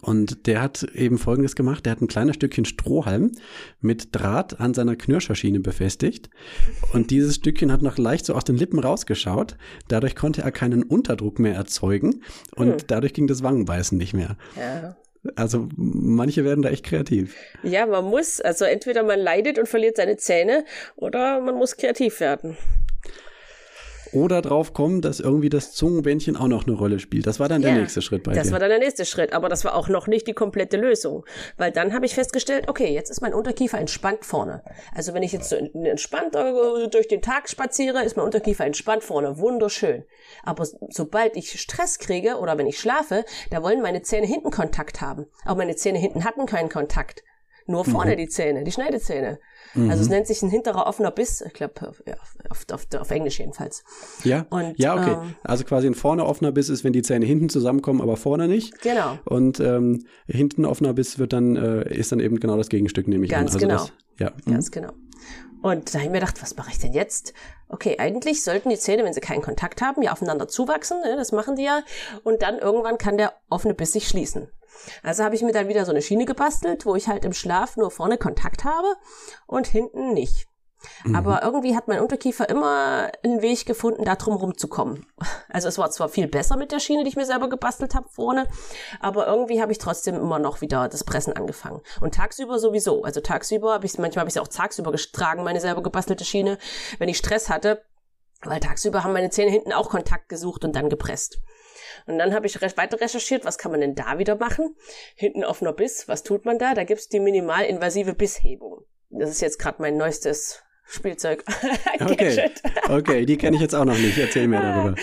Und der hat eben Folgendes gemacht. Der hat ein kleines Stückchen Strohhalm mit Draht an seiner Knirscherschiene befestigt. Und dieses Stückchen hat noch leicht so aus den Lippen rausgeschaut. Dadurch konnte er keinen Unterdruck mehr erzeugen. Und mhm. dadurch ging das Wangenbeißen nicht mehr. Ja. Also manche werden da echt kreativ.
Ja, man muss, also entweder man leidet und verliert seine Zähne oder man muss kreativ werden.
Oder drauf kommen, dass irgendwie das Zungenbändchen auch noch eine Rolle spielt. Das war dann der nächste Schritt bei
das
dir.
war dann der nächste Schritt, aber das war auch noch nicht die komplette Lösung, weil dann habe ich festgestellt, okay, jetzt ist mein Unterkiefer entspannt vorne. Also wenn ich jetzt so entspannt durch den Tag spaziere, ist mein Unterkiefer entspannt vorne, wunderschön. Aber sobald ich Stress kriege oder wenn ich schlafe, da wollen meine Zähne hinten Kontakt haben. Auch meine Zähne hinten hatten keinen Kontakt. Nur vorne mhm. die Zähne, die Schneidezähne. Mhm. Also es nennt sich ein hinterer offener Biss, ich glaube, ja, auf, auf, auf Englisch jedenfalls.
Ja, und, ja, okay. Ähm, also quasi ein vorne offener Biss ist, wenn die Zähne hinten zusammenkommen, aber vorne nicht.
Genau.
Und ähm, hinten offener Biss wird dann, äh, ist dann eben genau das Gegenstück, nehme ich
Ganz
an.
Also genau.
Das, ja.
Ganz mhm. genau. Und da habe ich mir gedacht, was mache ich denn jetzt? Okay, eigentlich sollten die Zähne, wenn sie keinen Kontakt haben, ja aufeinander zuwachsen. Ne? Das machen die ja. Und dann irgendwann kann der offene Biss sich schließen. Also habe ich mir dann wieder so eine Schiene gebastelt, wo ich halt im Schlaf nur vorne Kontakt habe und hinten nicht. Mhm. Aber irgendwie hat mein Unterkiefer immer einen Weg gefunden, da drum rumzukommen. Also es war zwar viel besser mit der Schiene, die ich mir selber gebastelt habe vorne, aber irgendwie habe ich trotzdem immer noch wieder das Pressen angefangen. Und tagsüber sowieso. Also tagsüber habe ich manchmal habe ich es auch tagsüber getragen, meine selber gebastelte Schiene, wenn ich Stress hatte, weil tagsüber haben meine Zähne hinten auch Kontakt gesucht und dann gepresst. Und dann habe ich weiter recherchiert, was kann man denn da wieder machen? Hinten offener Biss, was tut man da? Da gibt's die minimalinvasive Bisshebung. Das ist jetzt gerade mein neuestes Spielzeug.
okay. okay, die kenne ich jetzt auch noch nicht. Erzähl mir darüber.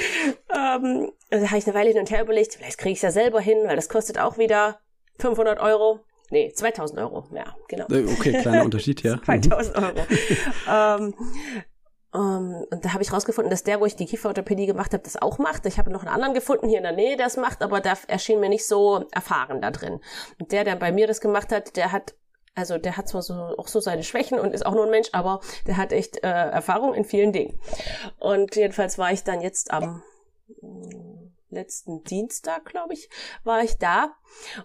ähm, da habe ich eine Weile hin und her überlegt, vielleicht kriege ich es ja selber hin, weil das kostet auch wieder 500 Euro. Nee, 2000 Euro, ja, genau.
Äh, okay, kleiner Unterschied, ja.
2000 Euro. ähm, um, ähm, und da habe ich rausgefunden, dass der, wo ich die Kieferorthopädie gemacht habe, das auch macht. Ich habe noch einen anderen gefunden hier in der Nähe, der es macht, aber der erschien mir nicht so erfahren da drin. Und der, der bei mir das gemacht hat, der hat also der hat zwar so, auch so seine Schwächen und ist auch nur ein Mensch, aber der hat echt äh, Erfahrung in vielen Dingen. Und jedenfalls war ich dann jetzt am letzten Dienstag, glaube ich, war ich da.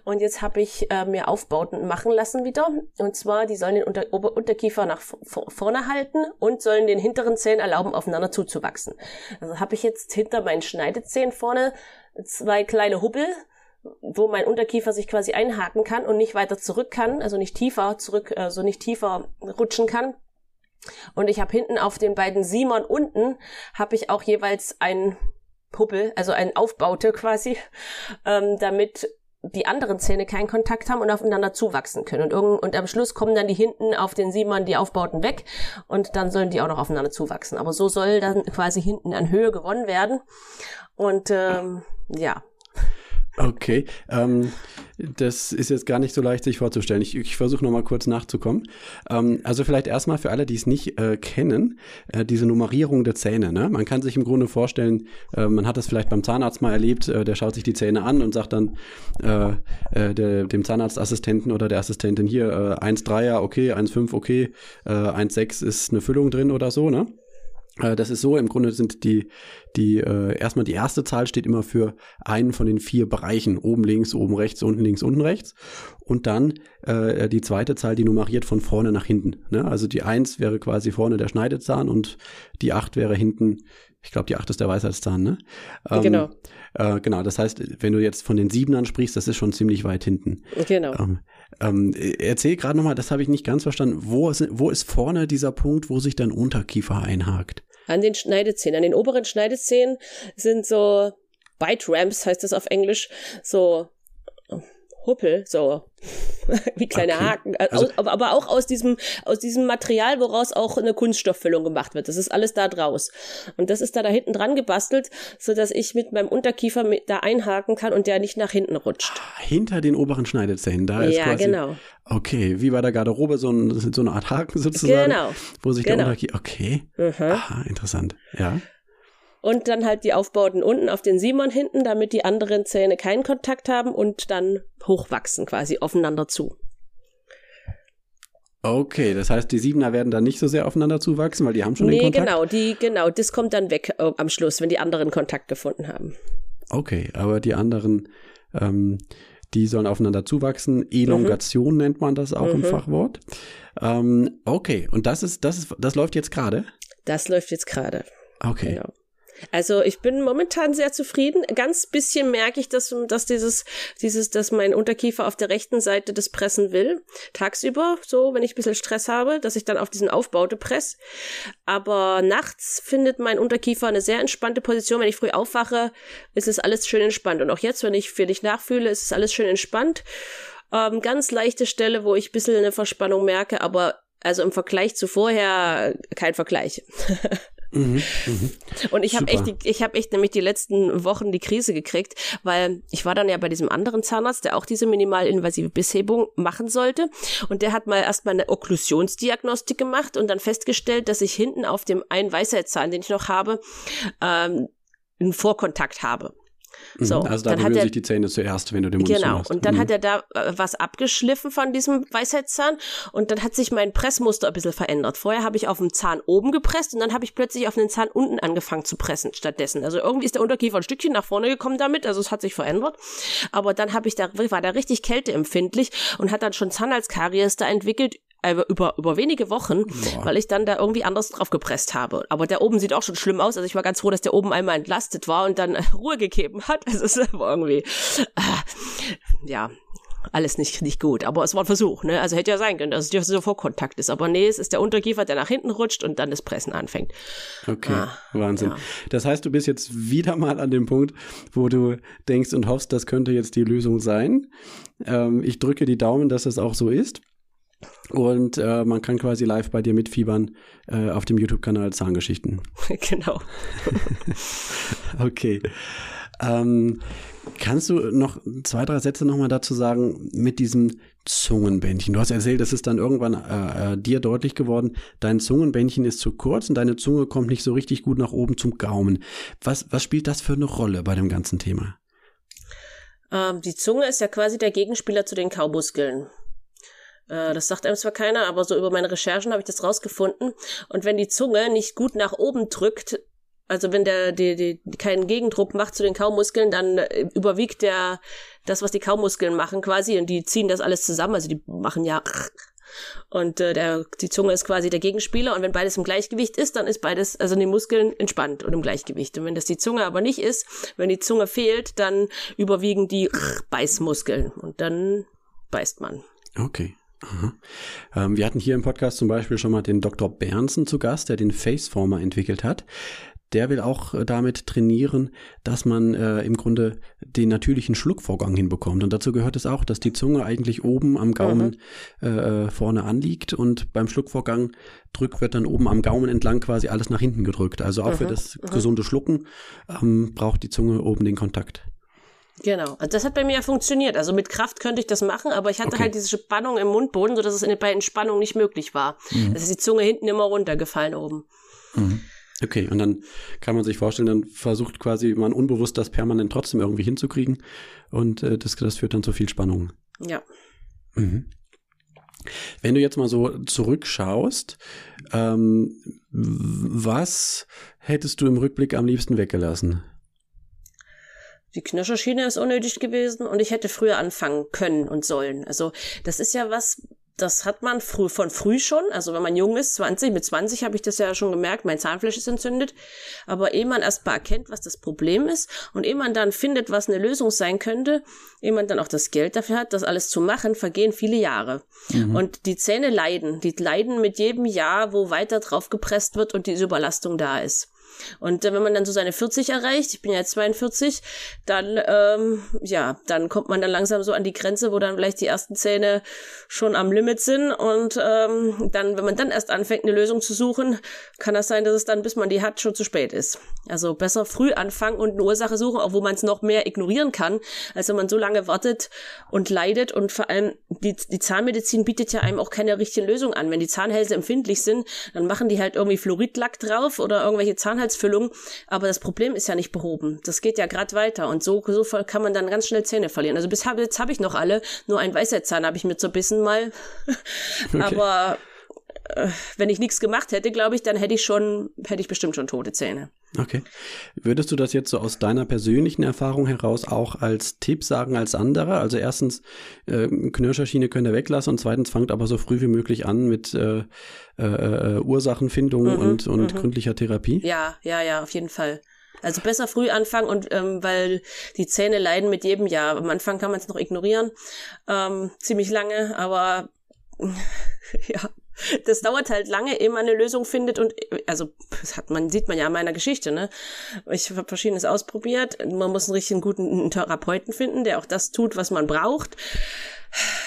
Und jetzt habe ich äh, mir Aufbauten machen lassen wieder. Und zwar, die sollen den Unter Ober Unterkiefer nach vorne halten und sollen den hinteren Zähnen erlauben, aufeinander zuzuwachsen. Also habe ich jetzt hinter meinen Schneidezähnen vorne zwei kleine Hubbel, wo mein Unterkiefer sich quasi einhaken kann und nicht weiter zurück kann, also nicht tiefer zurück, also nicht tiefer rutschen kann. Und ich habe hinten auf den beiden Simon unten habe ich auch jeweils ein Puppel, also ein Aufbaute quasi, ähm, damit die anderen Zähne keinen Kontakt haben und aufeinander zuwachsen können. Und, irgend, und am Schluss kommen dann die hinten auf den Simon die Aufbauten weg und dann sollen die auch noch aufeinander zuwachsen. Aber so soll dann quasi hinten an Höhe gewonnen werden. Und ähm, ja,
Okay, ähm, das ist jetzt gar nicht so leicht sich vorzustellen. Ich, ich versuche nochmal kurz nachzukommen. Ähm, also vielleicht erstmal für alle, die es nicht äh, kennen, äh, diese Nummerierung der Zähne. Ne? Man kann sich im Grunde vorstellen, äh, man hat das vielleicht beim Zahnarzt mal erlebt, äh, der schaut sich die Zähne an und sagt dann äh, äh, der, dem Zahnarztassistenten oder der Assistentin hier äh, 1,3er, okay, 1,5, okay, äh, 1,6 ist eine Füllung drin oder so, ne? Das ist so, im Grunde sind die, die, äh, erstmal die erste Zahl steht immer für einen von den vier Bereichen. Oben links, oben rechts, unten links, unten rechts. Und dann äh, die zweite Zahl, die nummeriert von vorne nach hinten. Ne? Also die eins wäre quasi vorne der Schneidezahn und die acht wäre hinten, ich glaube, die acht ist der Weisheitszahn, ne?
Ähm, genau.
Äh, genau, das heißt, wenn du jetzt von den Siebenern sprichst, das ist schon ziemlich weit hinten.
Genau.
Ähm, ähm, erzähl gerade nochmal, das habe ich nicht ganz verstanden. Wo ist, wo ist vorne dieser Punkt, wo sich dein Unterkiefer einhakt?
An den Schneidezähnen. An den oberen Schneidezähnen sind so Bite Ramps, heißt das auf Englisch, so Huppel, so wie kleine okay. Haken, also, aber, aber auch aus diesem aus diesem Material, woraus auch eine Kunststofffüllung gemacht wird. Das ist alles da draus und das ist da da hinten dran gebastelt, so dass ich mit meinem Unterkiefer mit da einhaken kann und der nicht nach hinten rutscht.
Ah, hinter den oberen Schneidezähnen, da ist
ja
quasi,
genau.
Okay, wie bei der Garderobe so, ein, so eine Art Haken sozusagen,
genau.
wo sich
genau.
der Unterkiefer. Okay, mhm. Aha, interessant, ja
und dann halt die Aufbauten unten auf den Simon hinten, damit die anderen Zähne keinen Kontakt haben und dann hochwachsen quasi aufeinander zu.
Okay, das heißt, die Siebener werden dann nicht so sehr aufeinander zuwachsen, weil die haben schon nee, den Kontakt?
Nee, genau, die, genau, das kommt dann weg äh, am Schluss, wenn die anderen Kontakt gefunden haben.
Okay, aber die anderen, ähm, die sollen aufeinander zuwachsen. Elongation mhm. nennt man das auch mhm. im Fachwort. Ähm, okay, und das ist, das ist, das läuft jetzt gerade?
Das läuft jetzt gerade.
Okay. Genau.
Also ich bin momentan sehr zufrieden. Ganz bisschen merke ich, dass, dass dieses, dieses, dass mein Unterkiefer auf der rechten Seite das pressen will. Tagsüber, so, wenn ich ein bisschen Stress habe, dass ich dann auf diesen Aufbaute press. Aber nachts findet mein Unterkiefer eine sehr entspannte Position. Wenn ich früh aufwache, ist es alles schön entspannt. Und auch jetzt, wenn ich für dich nachfühle, ist es alles schön entspannt. Ähm, ganz leichte Stelle, wo ich ein bisschen eine Verspannung merke, aber also im Vergleich zu vorher kein Vergleich. Mhm, mh. Und ich habe echt, ich habe echt nämlich die letzten Wochen die Krise gekriegt, weil ich war dann ja bei diesem anderen Zahnarzt, der auch diese minimalinvasive Bisshebung machen sollte, und der hat mal erstmal eine Okklusionsdiagnostik gemacht und dann festgestellt, dass ich hinten auf dem einen Weisheitszahn, den ich noch habe, ähm, einen Vorkontakt habe.
Mhm. So, also da berühren sich die Zähne zuerst, wenn du den Mund
Genau, zumachst. und dann mhm. hat er da äh, was abgeschliffen von diesem Weisheitszahn und dann hat sich mein Pressmuster ein bisschen verändert. Vorher habe ich auf dem Zahn oben gepresst und dann habe ich plötzlich auf den Zahn unten angefangen zu pressen stattdessen. Also irgendwie ist der Unterkiefer ein Stückchen nach vorne gekommen damit, also es hat sich verändert. Aber dann habe ich da, war da richtig kälteempfindlich und hat dann schon Zahnhalskaries da entwickelt äh, über, über wenige Wochen, Boah. weil ich dann da irgendwie anders drauf gepresst habe. Aber der oben sieht auch schon schlimm aus. Also ich war ganz froh, dass der oben einmal entlastet war und dann Ruhe gegeben hat. Also es war irgendwie, äh, ja, alles nicht, nicht gut. Aber es war ein Versuch, ne? Also hätte ja sein können, dass es so Vorkontakt ist. Aber nee, es ist der Unterkiefer, der nach hinten rutscht und dann das Pressen anfängt.
Okay, ah, Wahnsinn. Ja. Das heißt, du bist jetzt wieder mal an dem Punkt, wo du denkst und hoffst, das könnte jetzt die Lösung sein. Ähm, ich drücke die Daumen, dass es auch so ist. Und äh, man kann quasi live bei dir mitfiebern äh, auf dem YouTube-Kanal Zahngeschichten.
genau.
okay. Ähm, kannst du noch zwei, drei Sätze nochmal dazu sagen mit diesem Zungenbändchen? Du hast erzählt, es ist dann irgendwann äh, äh, dir deutlich geworden, dein Zungenbändchen ist zu kurz und deine Zunge kommt nicht so richtig gut nach oben zum Gaumen. Was, was spielt das für eine Rolle bei dem ganzen Thema?
Ähm, die Zunge ist ja quasi der Gegenspieler zu den Kaumuskeln. Äh, das sagt einem zwar keiner, aber so über meine Recherchen habe ich das rausgefunden. Und wenn die Zunge nicht gut nach oben drückt, also wenn der die, die, keinen Gegendruck macht zu den Kaumuskeln, dann äh, überwiegt der das, was die Kaumuskeln machen quasi und die ziehen das alles zusammen. Also die machen ja und äh, der, die Zunge ist quasi der Gegenspieler und wenn beides im Gleichgewicht ist, dann ist beides, also die Muskeln entspannt und im Gleichgewicht. Und wenn das die Zunge aber nicht ist, wenn die Zunge fehlt, dann überwiegen die Beißmuskeln und dann beißt man.
Okay. Ähm, wir hatten hier im Podcast zum Beispiel schon mal den Dr. Bernsen zu Gast, der den Faceformer entwickelt hat. Der will auch äh, damit trainieren, dass man äh, im Grunde den natürlichen Schluckvorgang hinbekommt. Und dazu gehört es auch, dass die Zunge eigentlich oben am Gaumen mhm. äh, vorne anliegt und beim Schluckvorgang drückt wird dann oben am Gaumen entlang quasi alles nach hinten gedrückt. Also auch mhm. für das mhm. gesunde Schlucken ähm, braucht die Zunge oben den Kontakt.
Genau. Also das hat bei mir ja funktioniert. Also mit Kraft könnte ich das machen, aber ich hatte okay. halt diese Spannung im Mundboden, sodass es bei Entspannung nicht möglich war. Mhm. Es ist die Zunge hinten immer runtergefallen oben.
Mhm. Okay, und dann kann man sich vorstellen, dann versucht quasi man unbewusst das permanent trotzdem irgendwie hinzukriegen und äh, das, das führt dann zu viel Spannung.
Ja.
Mhm. Wenn du jetzt mal so zurückschaust, ähm, was hättest du im Rückblick am liebsten weggelassen?
Die Knöcherschiene ist unnötig gewesen und ich hätte früher anfangen können und sollen. Also das ist ja was, das hat man früh, von früh schon. Also wenn man jung ist, 20, mit 20 habe ich das ja schon gemerkt, mein Zahnfleisch ist entzündet. Aber ehe man erst mal erkennt, was das Problem ist und ehe man dann findet, was eine Lösung sein könnte, ehe man dann auch das Geld dafür hat, das alles zu machen, vergehen viele Jahre. Mhm. Und die Zähne leiden. Die leiden mit jedem Jahr, wo weiter drauf gepresst wird und diese Überlastung da ist. Und äh, wenn man dann so seine 40 erreicht, ich bin ja jetzt 42, dann, ähm, ja, dann kommt man dann langsam so an die Grenze, wo dann vielleicht die ersten Zähne schon am Limit sind. Und ähm, dann, wenn man dann erst anfängt, eine Lösung zu suchen, kann das sein, dass es dann, bis man die hat, schon zu spät ist. Also besser früh anfangen und eine Ursache suchen, auch wo man es noch mehr ignorieren kann, als wenn man so lange wartet und leidet. Und vor allem, die, die Zahnmedizin bietet ja einem auch keine richtige Lösung an. Wenn die Zahnhälse empfindlich sind, dann machen die halt irgendwie Fluoridlack drauf oder irgendwelche Zahnhälse Inhaltsfüllung, aber das Problem ist ja nicht behoben. Das geht ja gerade weiter und so, so kann man dann ganz schnell Zähne verlieren. Also bis hab, jetzt habe ich noch alle, nur ein Weisheitszahn habe ich mir zerbissen mal. okay. Aber äh, wenn ich nichts gemacht hätte, glaube ich, dann hätte ich schon, hätte ich bestimmt schon tote Zähne.
Okay. Würdest du das jetzt so aus deiner persönlichen Erfahrung heraus auch als Tipp sagen als andere? Also erstens, äh, Knirscherschiene könnt ihr weglassen und zweitens fangt aber so früh wie möglich an mit äh, äh, äh Ursachenfindung mhm, und, und mhm. gründlicher Therapie?
Ja, ja, ja, auf jeden Fall. Also besser früh anfangen und ähm, weil die Zähne leiden mit jedem Jahr. Am Anfang kann man es noch ignorieren, ähm, ziemlich lange, aber ja, das dauert halt lange, ehe man eine Lösung findet und also das hat man sieht man ja in meiner Geschichte, ne? Ich habe verschiedenes ausprobiert. Man muss einen richtigen guten Therapeuten finden, der auch das tut, was man braucht.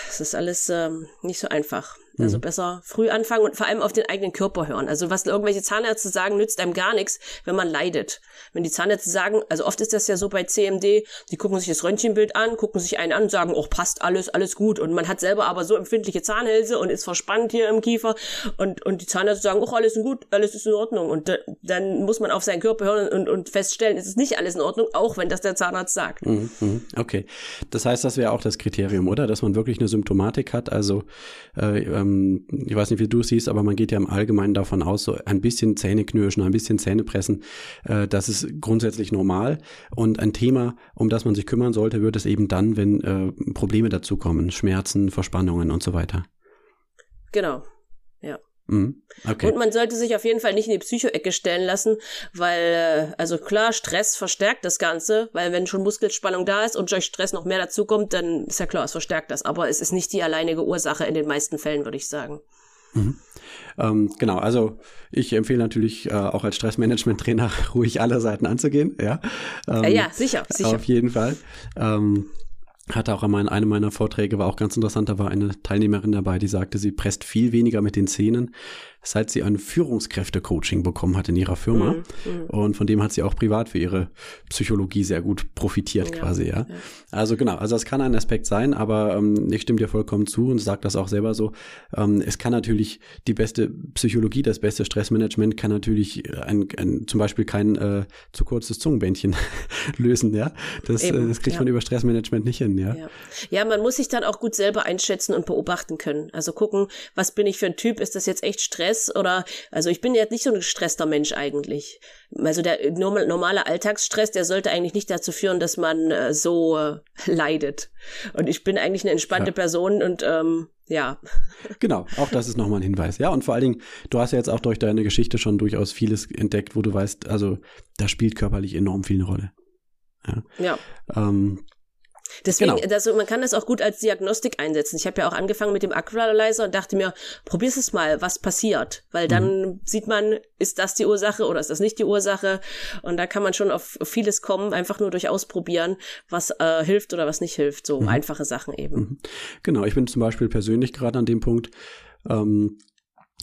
Es ist alles ähm, nicht so einfach. Also mhm. besser früh anfangen und vor allem auf den eigenen Körper hören. Also was irgendwelche Zahnärzte sagen, nützt einem gar nichts, wenn man leidet. Wenn die Zahnärzte sagen, also oft ist das ja so bei CMD, die gucken sich das Röntgenbild an, gucken sich einen an und sagen, oh, passt alles, alles gut. Und man hat selber aber so empfindliche Zahnhälse und ist verspannt hier im Kiefer. Und, und die Zahnärzte sagen, oh, alles ist gut, alles ist in Ordnung. Und dann muss man auf seinen Körper hören und, und feststellen, es ist nicht alles in Ordnung, auch wenn das der Zahnarzt sagt.
Mhm, mhm. okay. Das heißt, das wäre auch das Kriterium, oder? Dass man wirklich eine Symptomatik hat, also äh, ähm, ich weiß nicht, wie du siehst, aber man geht ja im Allgemeinen davon aus, so ein bisschen Zähne knirschen, ein bisschen Zähne pressen, äh, das ist grundsätzlich normal. Und ein Thema, um das man sich kümmern sollte, wird es eben dann, wenn äh, Probleme dazukommen, Schmerzen, Verspannungen und so weiter.
Genau, ja. Mhm. Okay. Und man sollte sich auf jeden Fall nicht in die Psycho-Ecke stellen lassen, weil, äh, also klar, Stress verstärkt das Ganze, weil wenn schon Muskelspannung da ist und durch Stress noch mehr dazukommt, dann ist ja klar, es verstärkt das. Aber es ist nicht die alleinige Ursache in den meisten Fällen, würde ich sagen.
Mhm. Ähm, genau, also ich empfehle natürlich äh, auch als Stressmanagement-Trainer ruhig alle Seiten anzugehen. Ja,
ähm, ja, sicher, sicher.
Auf jeden Fall. Ähm, hatte auch einmal in einem meiner Vorträge, war auch ganz interessant, da war eine Teilnehmerin dabei, die sagte, sie presst viel weniger mit den Zähnen, seit sie ein Führungskräfte-Coaching bekommen hat in ihrer Firma. Mhm, mhm. Und von dem hat sie auch privat für ihre Psychologie sehr gut profitiert ja, quasi, ja? ja. Also genau, also das kann ein Aspekt sein, aber ähm, ich stimme dir vollkommen zu und sage das auch selber so. Ähm, es kann natürlich die beste Psychologie, das beste Stressmanagement kann natürlich ein, ein zum Beispiel kein äh, zu kurzes Zungenbändchen lösen, ja. Das, äh, das kriegt ja. man über Stressmanagement nicht hin, ja?
ja. Ja, man muss sich dann auch gut selber einschätzen und beobachten können. Also gucken, was bin ich für ein Typ? Ist das jetzt echt Stress? Stress oder, also ich bin jetzt nicht so ein gestresster Mensch eigentlich. Also der normale Alltagsstress, der sollte eigentlich nicht dazu führen, dass man äh, so äh, leidet. Und ich bin eigentlich eine entspannte ja. Person und ähm, ja.
Genau, auch das ist nochmal ein Hinweis. Ja, und vor allen Dingen, du hast ja jetzt auch durch deine Geschichte schon durchaus vieles entdeckt, wo du weißt, also da spielt körperlich enorm viel eine Rolle.
Ja. ja. Ähm, Deswegen, genau. also man kann das auch gut als Diagnostik einsetzen. Ich habe ja auch angefangen mit dem Aqualyzer und dachte mir, probier's es mal, was passiert. Weil dann mhm. sieht man, ist das die Ursache oder ist das nicht die Ursache? Und da kann man schon auf vieles kommen, einfach nur durch Ausprobieren, was äh, hilft oder was nicht hilft. So mhm. einfache Sachen eben. Mhm.
Genau, ich bin zum Beispiel persönlich gerade an dem Punkt, ähm,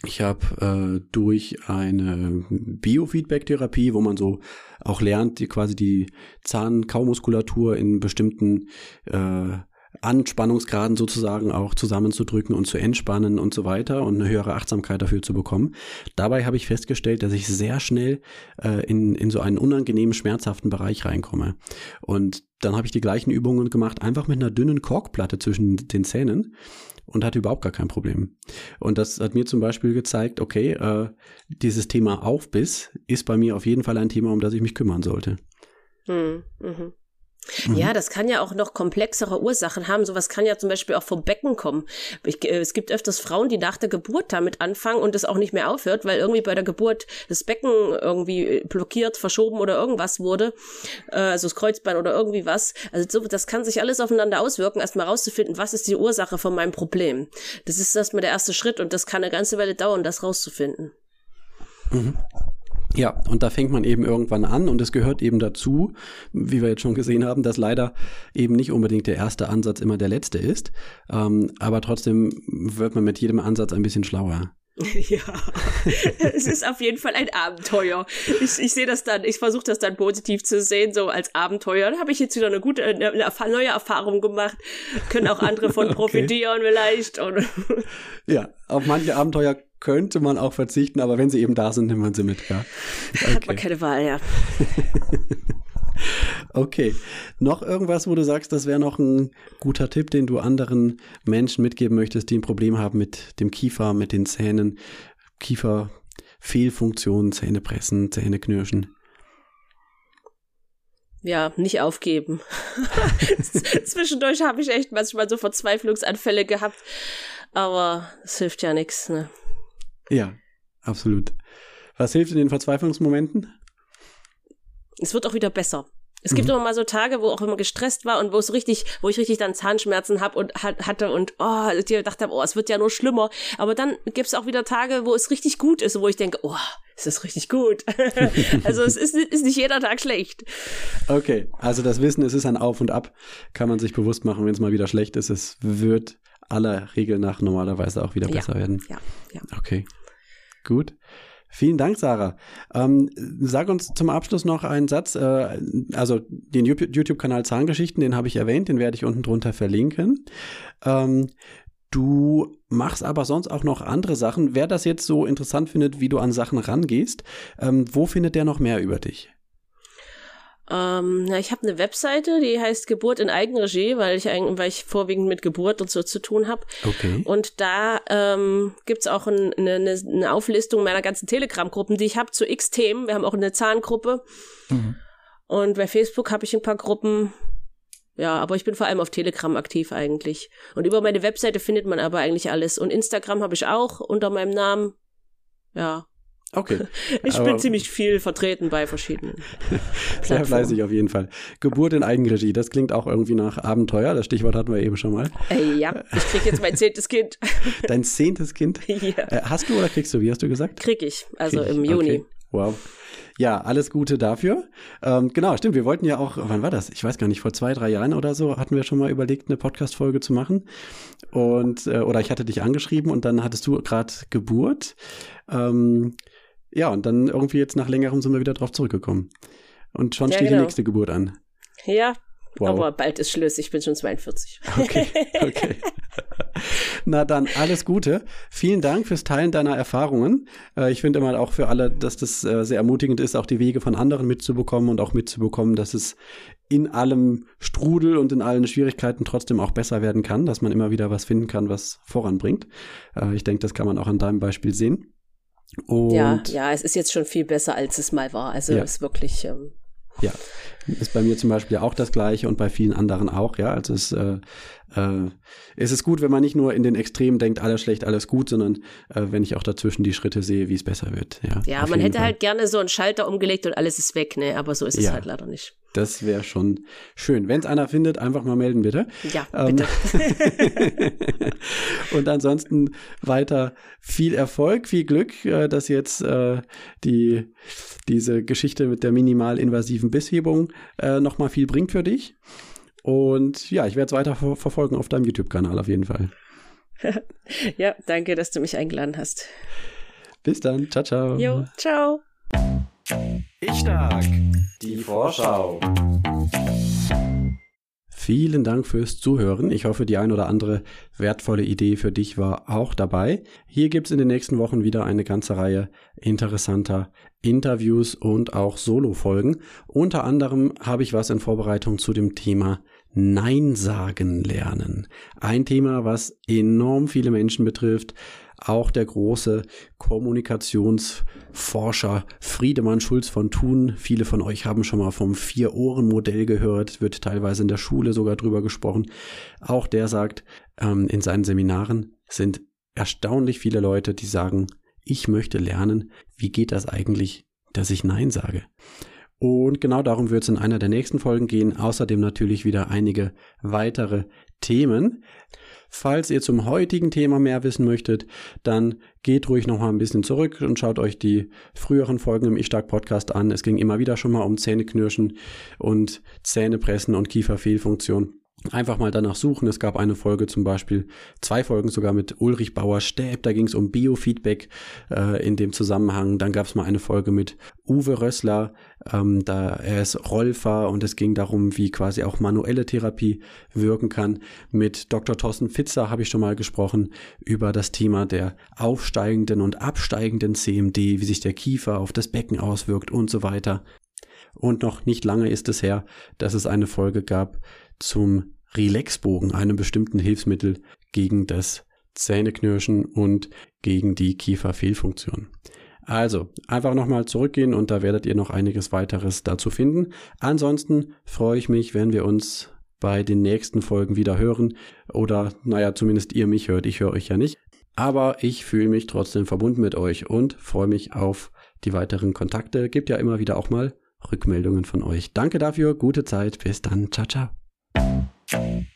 ich habe äh, durch eine Biofeedback-Therapie, wo man so auch lernt, die quasi die Zahnkaumuskulatur in bestimmten äh, Anspannungsgraden sozusagen auch zusammenzudrücken und zu entspannen und so weiter und eine höhere Achtsamkeit dafür zu bekommen. Dabei habe ich festgestellt, dass ich sehr schnell äh, in, in so einen unangenehmen, schmerzhaften Bereich reinkomme. Und dann habe ich die gleichen Übungen gemacht, einfach mit einer dünnen Korkplatte zwischen den Zähnen und hatte überhaupt gar kein Problem. Und das hat mir zum Beispiel gezeigt, okay, äh, dieses Thema Aufbiss ist bei mir auf jeden Fall ein Thema, um das ich mich kümmern sollte.
Hm, mhm. Mhm. Mhm. Ja, das kann ja auch noch komplexere Ursachen haben. Sowas kann ja zum Beispiel auch vom Becken kommen. Ich, äh, es gibt öfters Frauen, die nach der Geburt damit anfangen und es auch nicht mehr aufhört, weil irgendwie bei der Geburt das Becken irgendwie blockiert, verschoben oder irgendwas wurde. Äh, also das Kreuzbein oder irgendwie was. Also so, das kann sich alles aufeinander auswirken, erstmal rauszufinden, was ist die Ursache von meinem Problem. Das ist erstmal der erste Schritt und das kann eine ganze Weile dauern, das rauszufinden.
Mhm. Ja, und da fängt man eben irgendwann an und es gehört eben dazu, wie wir jetzt schon gesehen haben, dass leider eben nicht unbedingt der erste Ansatz immer der letzte ist, ähm, aber trotzdem wird man mit jedem Ansatz ein bisschen schlauer.
Ja, es ist auf jeden Fall ein Abenteuer. Ich, ich sehe das dann, ich versuche das dann positiv zu sehen, so als Abenteuer. Da habe ich jetzt wieder eine gute, eine, eine neue Erfahrung gemacht. Können auch andere von profitieren okay. vielleicht. Und
ja, auf manche Abenteuer könnte man auch verzichten, aber wenn sie eben da sind, nimmt man sie mit, ja.
Okay. Hat man keine Wahl, ja.
okay. Noch irgendwas, wo du sagst, das wäre noch ein guter Tipp, den du anderen Menschen mitgeben möchtest, die ein Problem haben mit dem Kiefer, mit den Zähnen, Kieferfehlfunktionen, Zähne pressen, Zähne knirschen?
ja, nicht aufgeben. Zwischendurch habe ich echt manchmal so Verzweiflungsanfälle gehabt, aber es hilft ja nichts. Ne?
Ja, absolut. Was hilft in den Verzweiflungsmomenten?
Es wird auch wieder besser. Es gibt mhm. immer mal so Tage, wo auch immer gestresst war und wo es richtig, wo ich richtig dann Zahnschmerzen hab und hat, hatte und oh, ich dachte, oh, es wird ja nur schlimmer. Aber dann gibt es auch wieder Tage, wo es richtig gut ist, wo ich denke, oh, es ist richtig gut. also es ist, ist nicht jeder Tag schlecht.
Okay, also das Wissen, es ist ein Auf und Ab, kann man sich bewusst machen, wenn es mal wieder schlecht ist. Es wird aller Regel nach normalerweise auch wieder besser
ja,
werden.
Ja, ja.
Okay, gut. Vielen Dank, Sarah. Ähm, sag uns zum Abschluss noch einen Satz. Äh, also den YouTube-Kanal Zahngeschichten, den habe ich erwähnt, den werde ich unten drunter verlinken. Ähm, du machst aber sonst auch noch andere Sachen. Wer das jetzt so interessant findet, wie du an Sachen rangehst, ähm, wo findet der noch mehr über dich?
Ähm, ja, ich habe eine Webseite, die heißt Geburt in Eigenregie, weil ich, weil ich vorwiegend mit Geburt und so zu tun habe.
Okay.
Und da ähm, gibt auch ein, eine, eine Auflistung meiner ganzen Telegram-Gruppen, die ich habe zu X Themen. Wir haben auch eine Zahngruppe. Mhm. Und bei Facebook habe ich ein paar Gruppen. Ja, aber ich bin vor allem auf Telegram aktiv eigentlich. Und über meine Webseite findet man aber eigentlich alles. Und Instagram habe ich auch unter meinem Namen. Ja,
Okay.
Ich bin ziemlich viel vertreten bei verschiedenen.
Sehr fleißig auf jeden Fall. Geburt in Eigenregie, das klingt auch irgendwie nach Abenteuer. Das Stichwort hatten wir eben schon mal.
Äh, ja, ich krieg jetzt mein zehntes Kind.
Dein zehntes Kind?
Ja.
Äh, hast du oder kriegst du? Wie hast du gesagt?
Krieg ich, also krieg ich. im Juni.
Okay. Wow. Ja, alles Gute dafür. Ähm, genau, stimmt. Wir wollten ja auch, wann war das? Ich weiß gar nicht, vor zwei, drei Jahren oder so hatten wir schon mal überlegt, eine Podcast-Folge zu machen. Und, äh, oder ich hatte dich angeschrieben und dann hattest du gerade Geburt. Ähm, ja, und dann irgendwie jetzt nach längerem sind wir wieder drauf zurückgekommen. Und schon ja, steht genau. die nächste Geburt an.
Ja, wow. aber bald ist Schluss. Ich bin schon 42.
Okay, okay. Na dann, alles Gute. Vielen Dank fürs Teilen deiner Erfahrungen. Äh, ich finde immer auch für alle, dass das äh, sehr ermutigend ist, auch die Wege von anderen mitzubekommen und auch mitzubekommen, dass es in allem Strudel und in allen Schwierigkeiten trotzdem auch besser werden kann, dass man immer wieder was finden kann, was voranbringt. Äh, ich denke, das kann man auch an deinem Beispiel sehen.
Und ja, ja, es ist jetzt schon viel besser, als es mal war. Also ja. es ist wirklich. Ähm,
ja, ist bei mir zum Beispiel auch das Gleiche und bei vielen anderen auch. Ja, also es, äh, äh, es ist gut, wenn man nicht nur in den Extremen denkt, alles schlecht, alles gut, sondern äh, wenn ich auch dazwischen die Schritte sehe, wie es besser wird. Ja,
ja man hätte Fall. halt gerne so einen Schalter umgelegt und alles ist weg, ne? Aber so ist ja. es halt leider nicht.
Das wäre schon schön. Wenn es einer findet, einfach mal melden, bitte.
Ja, ähm, bitte.
und ansonsten weiter viel Erfolg, viel Glück, äh, dass jetzt äh, die diese Geschichte mit der minimalinvasiven Bisshebung äh, nochmal viel bringt für dich. Und ja, ich werde es weiter ver verfolgen auf deinem YouTube-Kanal auf jeden Fall.
ja, danke, dass du mich eingeladen hast.
Bis dann. Ciao, ciao.
Jo, ciao.
Ich stark. Die Vorschau.
Vielen Dank fürs Zuhören. Ich hoffe, die ein oder andere wertvolle Idee für dich war auch dabei. Hier gibt es in den nächsten Wochen wieder eine ganze Reihe interessanter Interviews und auch Solo-Folgen. Unter anderem habe ich was in Vorbereitung zu dem Thema Nein sagen lernen. Ein Thema, was enorm viele Menschen betrifft, auch der große Kommunikationsforscher Friedemann Schulz von Thun. Viele von euch haben schon mal vom Vier-Ohren-Modell gehört, wird teilweise in der Schule sogar drüber gesprochen. Auch der sagt, ähm, in seinen Seminaren sind erstaunlich viele Leute, die sagen, ich möchte lernen, wie geht das eigentlich, dass ich Nein sage. Und genau darum wird es in einer der nächsten Folgen gehen. Außerdem natürlich wieder einige weitere Themen. Falls ihr zum heutigen Thema mehr wissen möchtet, dann geht ruhig noch mal ein bisschen zurück und schaut euch die früheren Folgen im Ich Stark Podcast an. Es ging immer wieder schon mal um Zähneknirschen und Zähnepressen und Kieferfehlfunktion einfach mal danach suchen. Es gab eine Folge zum Beispiel, zwei Folgen sogar mit Ulrich Bauer-Stäb, da ging es um Biofeedback äh, in dem Zusammenhang. Dann gab es mal eine Folge mit Uwe Rössler, ähm, da er ist Rolfer und es ging darum, wie quasi auch manuelle Therapie wirken kann. Mit Dr. Thorsten Fitzer habe ich schon mal gesprochen über das Thema der aufsteigenden und absteigenden CMD, wie sich der Kiefer auf das Becken auswirkt und so weiter. Und noch nicht lange ist es her, dass es eine Folge gab zum Relaxbogen, einem bestimmten Hilfsmittel gegen das Zähneknirschen und gegen die Kieferfehlfunktion. Also, einfach nochmal zurückgehen und da werdet ihr noch einiges weiteres dazu finden. Ansonsten freue ich mich, wenn wir uns bei den nächsten Folgen wieder hören oder, naja, zumindest ihr mich hört. Ich höre euch ja nicht. Aber ich fühle mich trotzdem verbunden mit euch und freue mich auf die weiteren Kontakte. Gibt ja immer wieder auch mal Rückmeldungen von euch. Danke dafür, gute Zeit, bis dann, ciao, ciao. Thank you.